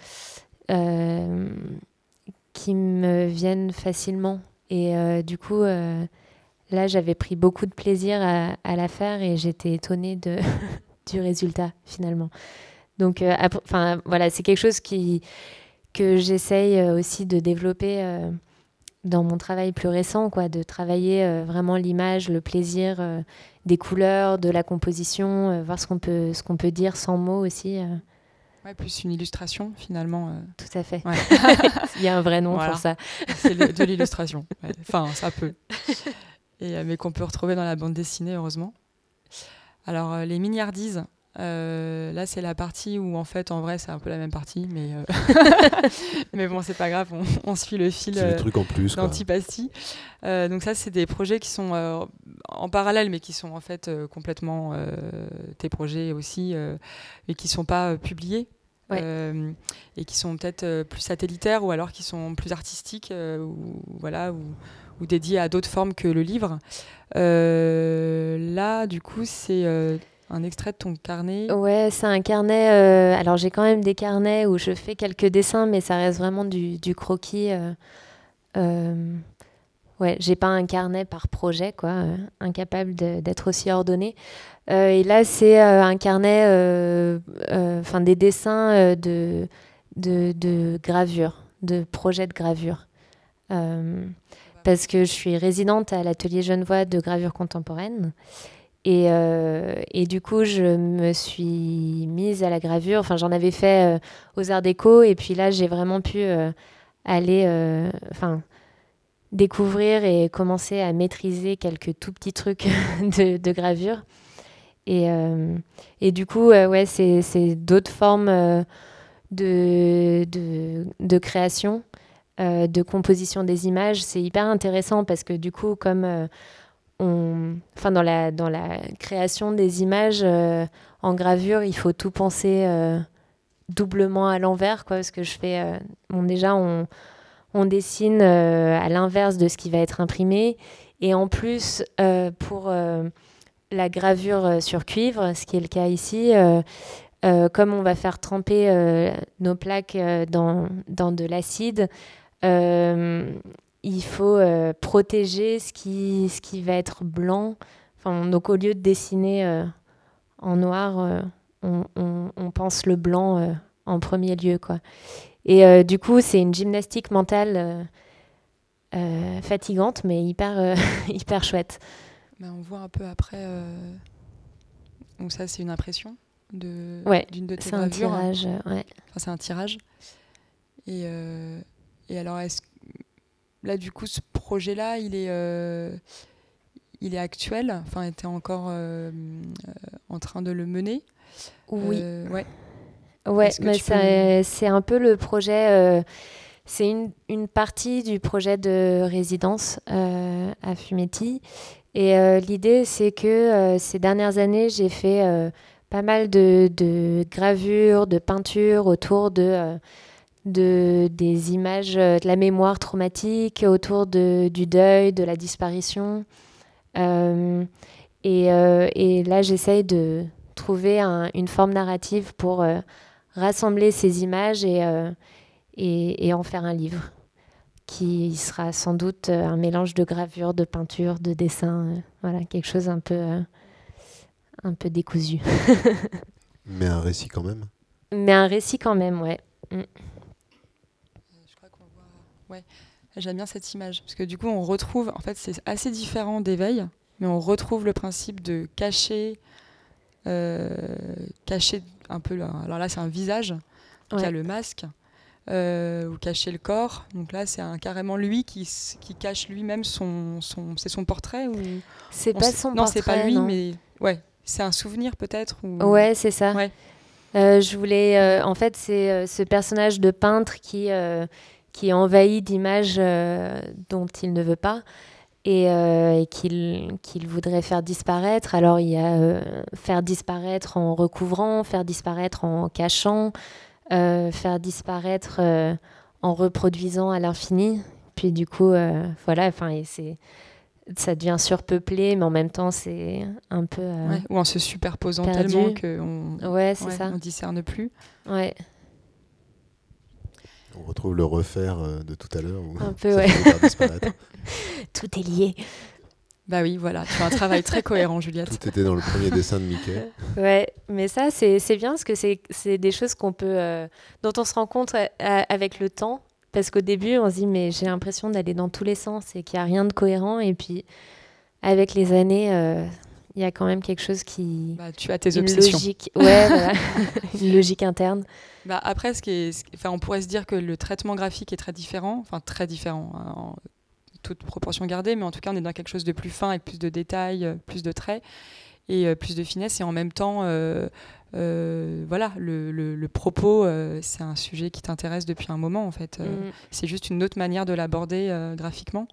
qui me viennent facilement. Et du coup, là, j'avais pris beaucoup de plaisir à, à la faire et j'étais étonnée de, [laughs] du résultat finalement. Donc, enfin, voilà, c'est quelque chose qui que j'essaye euh, aussi de développer euh, dans mon travail plus récent, quoi, de travailler euh, vraiment l'image, le plaisir des couleurs, de la composition, voir ce qu'on peut, ce qu'on peut dire sans mots aussi. Ouais, plus une illustration finalement. Tout à fait. [laughs] Il y a un vrai nom pour ça. C'est de [laughs] l'illustration. Enfin, ça peut. Et, mais qu'on peut retrouver dans la bande dessinée, heureusement. Alors, les miniardises, euh, là, c'est la partie où, en fait, en vrai, c'est un peu la même partie, mais, euh, [laughs] mais bon, c'est pas grave, on, suit le fil euh, truc en plus d'Antipasti. Euh, donc, ça, c'est des projets qui sont en parallèle, mais qui sont en fait complètement tes projets aussi, mais qui sont pas publiés. et qui sont peut-être plus satellitaires ou alors qui sont plus artistiques ou, voilà, ou, ou dédiés à d'autres formes que le livre. là, du coup, c'est un extrait de ton carnet Ouais, c'est un carnet. Euh, alors j'ai quand même des carnets où je fais quelques dessins, mais ça reste vraiment du, croquis. Euh, euh, ouais, j'ai pas un carnet par projet, quoi, incapable d'être aussi ordonné. et là, c'est un carnet, enfin des dessins de, de, de, gravure, de projets de gravure. parce que je suis résidente à l'atelier Genevois de gravure contemporaine. Et, euh, et, du coup, je me suis mise à la gravure. Enfin, j'en avais fait euh, aux Arts Déco. Et puis là, j'ai vraiment pu euh, aller enfin, découvrir et commencer à maîtriser quelques tout petits trucs [laughs] de, gravure. Et, et, du coup, ouais, c'est d'autres formes de, de, création, de composition des images. C'est hyper intéressant parce que du coup, comme enfin dans la, création des images euh, en gravure, il faut tout penser euh, doublement à l'envers, quoi, parce que je fais, euh, déjà on, on dessine à l'inverse de ce qui va être imprimé, et en plus pour la gravure sur cuivre, ce qui est le cas ici. comme on va faire tremper nos plaques dans, dans de l'acide, il faut euh, protéger ce qui, ce qui va être blanc. Enfin, donc au lieu de dessiner euh, en noir, euh, on, on, pense le blanc en premier lieu. Quoi. Et du coup, c'est une gymnastique mentale fatigante, mais hyper, [laughs] hyper chouette. Ben, on voit un peu après. Donc ça, c'est une impression de ouais, d'une de tes c'est un tirage. Ouais. Enfin, c'est un tirage. Et, et alors, est-ce là, du coup, ce projet-là, il est, euh, il est actuel. Enfin, tu es encore euh, en train de le mener. Oui. Euh, ouais. Ouais, mais c'est un peu le projet. c'est une, une, partie du projet de résidence à Fumetti. Et l'idée, c'est que ces dernières années, j'ai fait pas mal de, de, gravures, de peintures autour de de, des images euh, de la mémoire traumatique autour de, du deuil, de la disparition. Euh, et, euh, et, là, j'essaye de trouver une forme narrative pour rassembler ces images et, et, et, en faire un livre qui sera sans doute un mélange de gravure, de peinture, de dessin, voilà, quelque chose un peu, un peu décousu. [laughs] Mais un récit quand même Mais un récit quand même, ouais. Mm. Ouais, j'aime bien cette image parce que du coup, on retrouve, en fait, c'est assez différent d'éveil, mais on retrouve le principe de cacher, euh, cacher un peu. alors là, c'est un visage qui a le masque. Euh, ou cacher le corps. Donc là, c'est carrément lui qui, qui cache lui-même son, son c'est son portrait ou c'est pas son non, c'est pas lui, mais ouais, c'est un souvenir peut-être. Ou... Ouais, c'est ça. Ouais. Euh, je voulais, en fait, c'est ce personnage de peintre qui qui est envahi d'images euh, dont il ne veut pas et, euh, qu'il voudrait faire disparaître. Alors il y a euh, faire disparaître en recouvrant, faire disparaître en cachant, faire disparaître en reproduisant à l'infini. Puis du coup, voilà, enfin, c'est ça devient surpeuplé, mais en même temps, c'est un peu. ou en se superposant tellement qu'on ouais, ouais, on discerne plus. Ouais. On retrouve le refaire euh, de tout à l'heure. Un [laughs] peu, ouais. [laughs] tout est lié. Bah oui, voilà, tu as un travail très cohérent, Juliette. Tout était dans le premier dessin de Mickey. [laughs] Ouais, mais ça, c'est bien parce que c'est des choses qu'on peut, euh, dont on se rend compte euh, avec le temps. Parce qu'au début, on se dit, mais j'ai l'impression d'aller dans tous les sens et qu'il n'y a rien de cohérent. Et puis, avec les années, il y a quand même quelque chose qui. Bah, tu as tes une obsessions. Logique, ouais, voilà. [laughs] une logique interne. Bah après, ce qui est, enfin, on pourrait se dire que le traitement graphique est très différent, enfin très différent, hein, en toute proportion gardée, mais en tout cas, on est dans quelque chose de plus fin, avec plus de détails, euh, plus de traits. et plus de finesse et en même temps voilà le, le, propos c'est un sujet qui t'intéresse depuis un moment en fait mm. c'est juste une autre manière de l'aborder graphiquement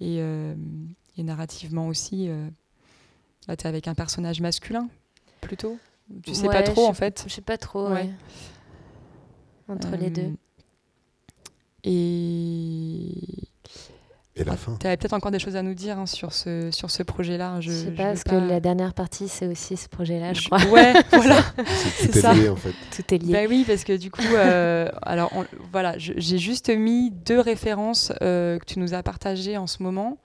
et, et, narrativement aussi là tu es avec un personnage masculin plutôt? Tu sais pas trop en fait? je sais pas trop ouais. entre les deux et et la ah, fin. Tu avais peut-être encore des choses à nous dire hein, sur ce, sur ce projet-là. Je, sais pas, parce que la dernière partie, c'est aussi ce projet-là, je, crois. Ouais, [laughs] voilà. c'est ça. lié, en fait. Tout est lié. Bah oui, parce que du coup, euh, [laughs] alors voilà, j'ai juste mis deux références euh, que tu nous as partagées en ce moment.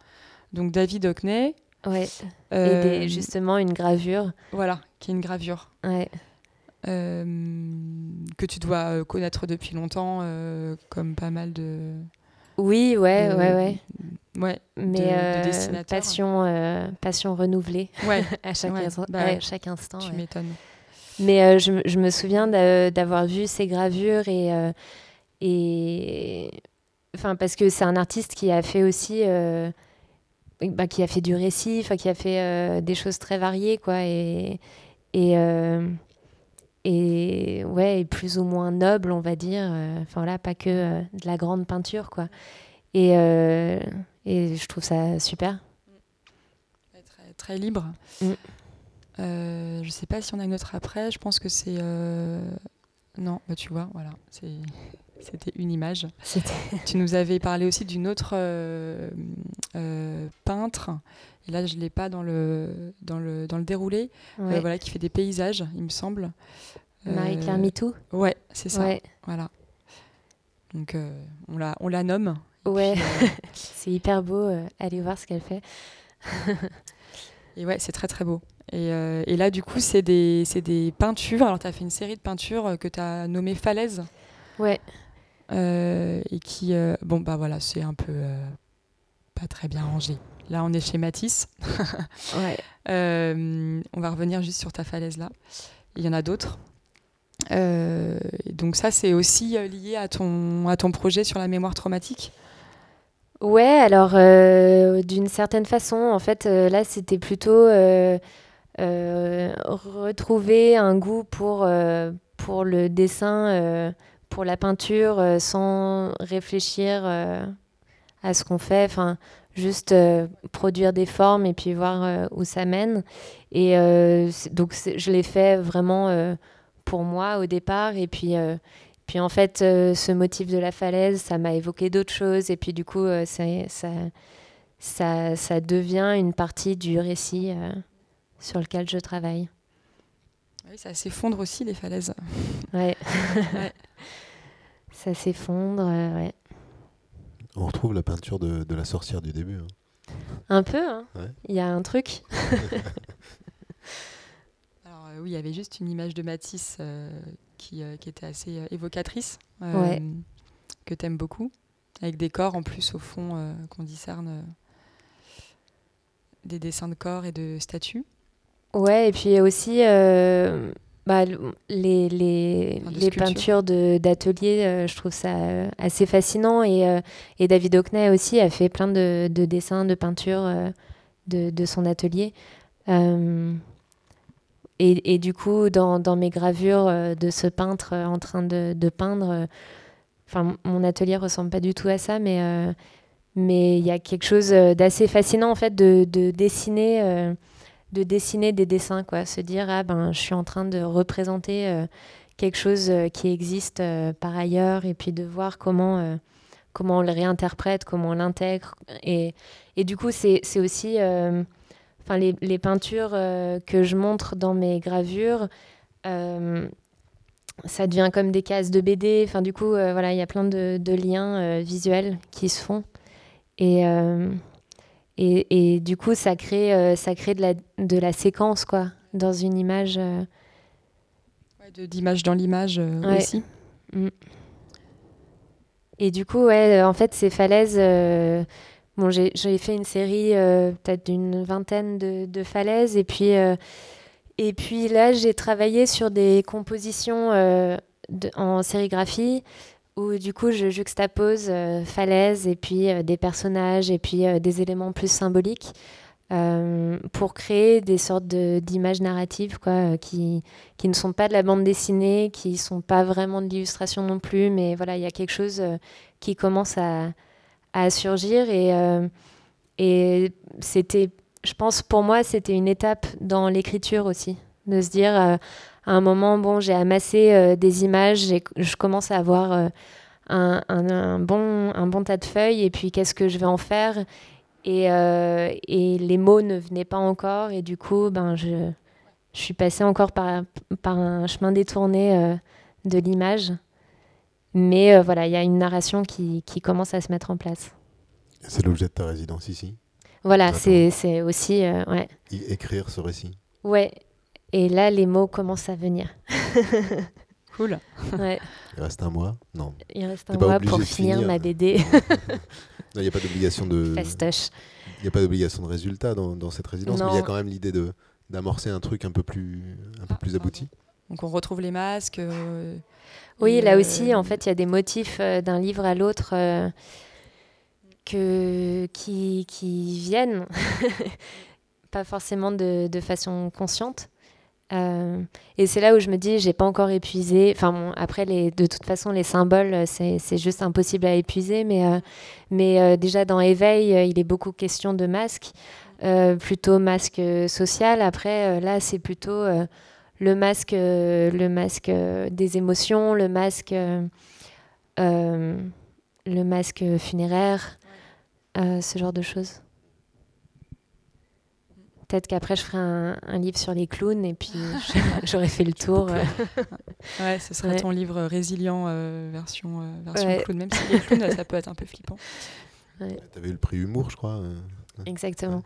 Donc David Hockney. Ouais. Euh, Et justement, une gravure. Voilà, qui est une gravure. Ouais. que tu dois connaître depuis longtemps, comme pas mal de oui, ouais, ouais, ouais. Ouais, mais euh, passion, euh, passion renouvelée ouais. [laughs] à chaque, bah chaque instant. Tu m'étonnes. Mais euh, je, je, me souviens d'avoir vu ces gravures et, et enfin parce que c'est un artiste qui a fait aussi bah, qui a fait du récit, qui a fait des choses très variées quoi et et et ouais, plus ou moins noble, on va dire. Euh, enfin là, pas que euh, de la grande peinture, quoi. Et, euh, et je trouve ça super. Très, très libre. Mm. je sais pas si on a une autre après. Je pense que c'est. Non, bah, tu vois, voilà. C'était une image. [laughs] tu nous avais parlé aussi d'une autre peintre. Et là, je ne l'ai pas dans le, dans le, dans le déroulé. voilà, qui fait des paysages, il me semble. Marie-Claire euh, Mitou Ouais, c'est ça. Voilà. Donc, euh, on, la, on la nomme. Ouais, euh, [laughs] c'est hyper beau. allez voir ce qu'elle fait. [laughs] et ouais, c'est très très beau. Et, et là, du coup, c'est des, des peintures. Alors, tu as fait une série de peintures que tu as nommées Falaises. Ouais. Et qui, bon, bah voilà, c'est un peu pas très bien rangé. Là, on est chez Matisse. [laughs] ouais. on va revenir juste sur ta falaise là. Il y en a d'autres. Euh, donc ça, c'est aussi euh, lié à ton, à ton projet sur la mémoire traumatique? Ouais, alors euh, d'une certaine façon, en fait, là, c'était plutôt retrouver un goût pour, pour le dessin, pour la peinture, sans réfléchir à ce qu'on fait. Enfin, juste produire des formes et puis voir où ça mène. Et donc, je l'ai fait vraiment pour moi au départ. Et puis, euh, puis en fait, euh, ce motif de la falaise, ça m'a évoqué d'autres choses. Et puis du coup, euh, ça, ça, ça, devient une partie du récit sur lequel je travaille. Oui, ça s'effondre aussi, les falaises. Ouais. [laughs] Ça s'effondre, ouais. On retrouve la peinture de, de la sorcière du début. Hein. Un peu, hein. Il y a un truc. [laughs] [laughs] Euh, oui, il y avait juste une image de Matisse euh, qui, euh, qui, était assez évocatrice, que tu aimes beaucoup, avec des corps en plus au fond qu'on discerne des dessins de corps et de statues. Ouais, et puis aussi bah, les, les, les peintures d'atelier, je trouve ça assez fascinant. Et, et David Hockney aussi a fait plein de, de dessins, de peintures de, de, son atelier. Et, et, du coup, dans, dans, mes gravures euh, de ce peintre euh, en train de, de peindre, euh, enfin, mon atelier ressemble pas du tout à ça, mais mais il y a quelque chose d'assez fascinant en fait de, de dessiner, de dessiner des dessins, quoi. Se dire ah ben je suis en train de représenter quelque chose qui existe par ailleurs, et puis de voir comment comment on le réinterprète, comment on l'intègre, et, et du coup c'est aussi les, peintures euh, que je montre dans mes gravures, euh, ça devient comme des cases de BD. Enfin, du coup, euh, voilà, il y a plein de, liens visuels qui se font. Et, et, du coup, ça crée, ça crée de, la, de la séquence, quoi, dans une image. Ouais, d'image dans l'image aussi. Mm. Et du coup, ouais, en fait, ces falaises Bon, j'ai fait une série euh, peut-être d'une vingtaine de, falaises et puis, euh, et puis là j'ai travaillé sur des compositions euh, en sérigraphie où du coup je juxtapose falaises et puis des personnages et puis des éléments plus symboliques pour créer des sortes d'images narratives quoi, qui, qui ne sont pas de la bande dessinée, qui ne sont pas vraiment de l'illustration non plus, mais voilà, il y a quelque chose qui commence à, à surgir et, et c'était, je pense pour moi, c'était une étape dans l'écriture aussi, de se dire à un moment, bon, j'ai amassé des images, je commence à avoir un, bon, un bon tas de feuilles et puis qu'est-ce que je vais en faire et, euh, et, les mots ne venaient pas encore et du coup ben, je, je suis passée encore par, par un chemin détourné euh, de l'image. Mais euh, voilà, il y a une narration qui, qui, commence à se mettre en place. C'est l'objet de ta résidence ici? Voilà, c'est aussi... ouais. Écrire ce récit? Ouais, et là les mots commencent à venir. [laughs] Cool. Ouais. Il reste un mois? Non. Il reste un mois pour finir, ma BD. [laughs] Il n'y a pas d'obligation de. Fastoche. Il n'y a pas d'obligation de résultat dans, dans cette résidence, mais il y a quand même l'idée de d'amorcer un truc un peu plus un peu plus abouti. Donc on retrouve les masques. Euh, oui, là euh, aussi, en fait, il y a des motifs euh, d'un livre à l'autre que qui, qui viennent, [laughs] pas forcément de, de façon consciente. Euh, et c'est là où je me dis, j'ai pas encore épuisé. Enfin, après, de toute façon, les symboles, c'est juste impossible à épuiser. Mais, euh, mais euh, déjà, dans Éveil, il est beaucoup question de masque, plutôt masque social. Après, là, c'est plutôt le masque, le masque des émotions, le masque, le masque funéraire, ce genre de choses. Peut-être qu'après, je ferai un, livre sur les clowns et puis [laughs] j'aurais fait le tour. Euh. ouais, ce serait ton livre résilient euh, version, euh, version clown. Même si les clowns, ça peut être un peu flippant. Ouais. Tu avais eu le prix humour, je crois. Exactement.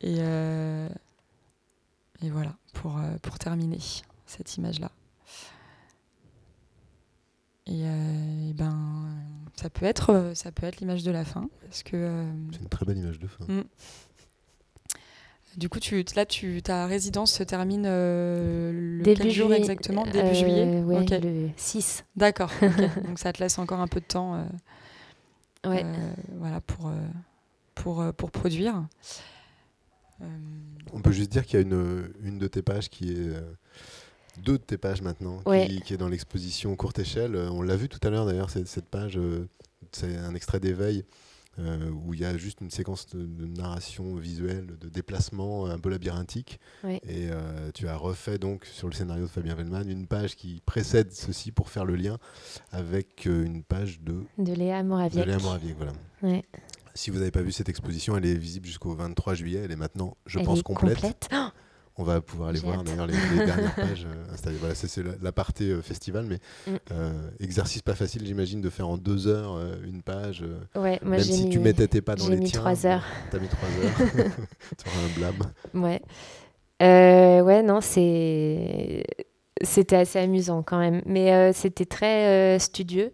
Et, et voilà, pour, pour terminer cette image-là. Et, ben, ça peut être, ça peut être l'image de la fin. Parce que, C'est une très belle image de fin. Mm. Du coup, tu, là, tu, ta résidence se termine euh, le début jour exactement? Début euh, juillet? Oui, le 6. D'accord. [laughs] Donc ça te laisse encore un peu de temps euh, ouais. voilà, pour, pour, pour produire. On peut juste dire qu'il y a une, une de tes pages qui est deux de tes pages maintenant, qui, qui, est dans l'exposition courte échelle. On l'a vu tout à l'heure d'ailleurs, cette, cette page, c'est un extrait d'éveil euh, où il y a juste une séquence de, narration visuelle, de déplacement un peu labyrinthique. Et euh, tu as refait donc sur le scénario de Fabien Vellman une page qui précède ceci pour faire le lien avec euh, une page de... De Léa Moraviec. De Léa Moraviec, voilà. Si vous n'avez pas vu cette exposition, elle est visible jusqu'au 23 juillet. Elle est maintenant, je pense, complète. complète. Oh on va pouvoir aller voir d'ailleurs les, dernières [laughs] pages euh, installées. Voilà, c'est la, partie euh, festival, mais mm. euh, exercice pas facile, j'imagine, de faire en deux heures une page. Ouais, moi même si tu mettais tes pas dans les mis trois heures. T'as mis trois heures. [laughs] [laughs] tu un blâme. Ouais. ouais, non, c'est c'était assez amusant quand même, mais c'était très studieux.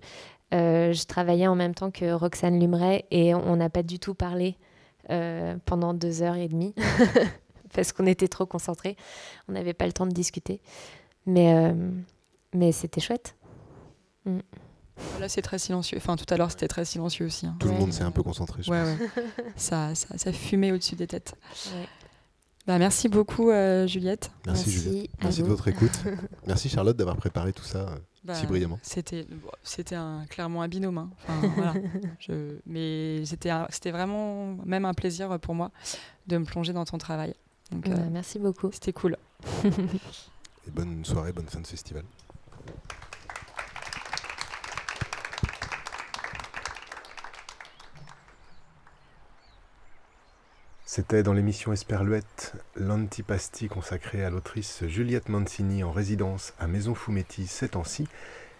je travaillais en même temps que Roxane Lumray et on n'a pas du tout parlé pendant deux heures et demie parce qu'on était trop concentrés. On n'avait pas le temps de discuter. Mais, euh, mais c'était chouette. Mm. Là, c'est très silencieux. Enfin, tout à l'heure, c'était très silencieux aussi. Hein. Tout le monde s'est un peu concentré. Je ouais, ouais. ça, ça, ça, fumait au-dessus des têtes. Bah, merci beaucoup, euh, Juliette. Merci, Juliette. Merci de votre écoute. [laughs] merci, Charlotte, d'avoir préparé tout ça euh, bah, si brillamment. C'était, c'était clairement un binôme. Hein. Enfin, voilà. [laughs] Je, mais c'était, c'était vraiment même un plaisir pour moi de me plonger dans ton travail. Donc, euh, merci beaucoup. C'était cool. Et bonne soirée, bonne fin de festival. C'était dans l'émission Esperluette, l'antipasti consacré à l'autrice Juliette Mancini en résidence à Maison Fumetti ces temps-ci.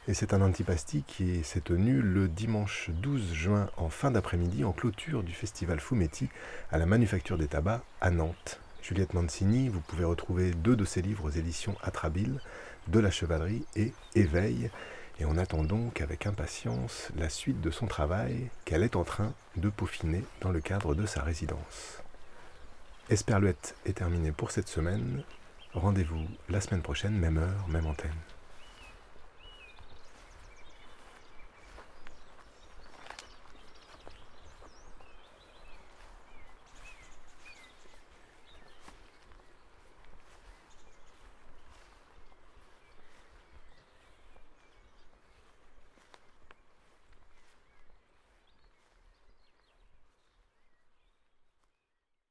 Et c'est un antipasti qui s'est tenu le dimanche 12 juin en fin d'après-midi en clôture du festival Fumetti à la Manufacture des Tabacs à Nantes. Juliette Mancini, vous pouvez retrouver deux de ses livres aux éditions Atrabile, De la chevalerie et Éveil. Et on attend donc avec impatience la suite de son travail qu'elle est en train de peaufiner dans le cadre de sa résidence. Esperluette est terminée pour cette semaine. Rendez-vous la semaine prochaine, même heure, même antenne.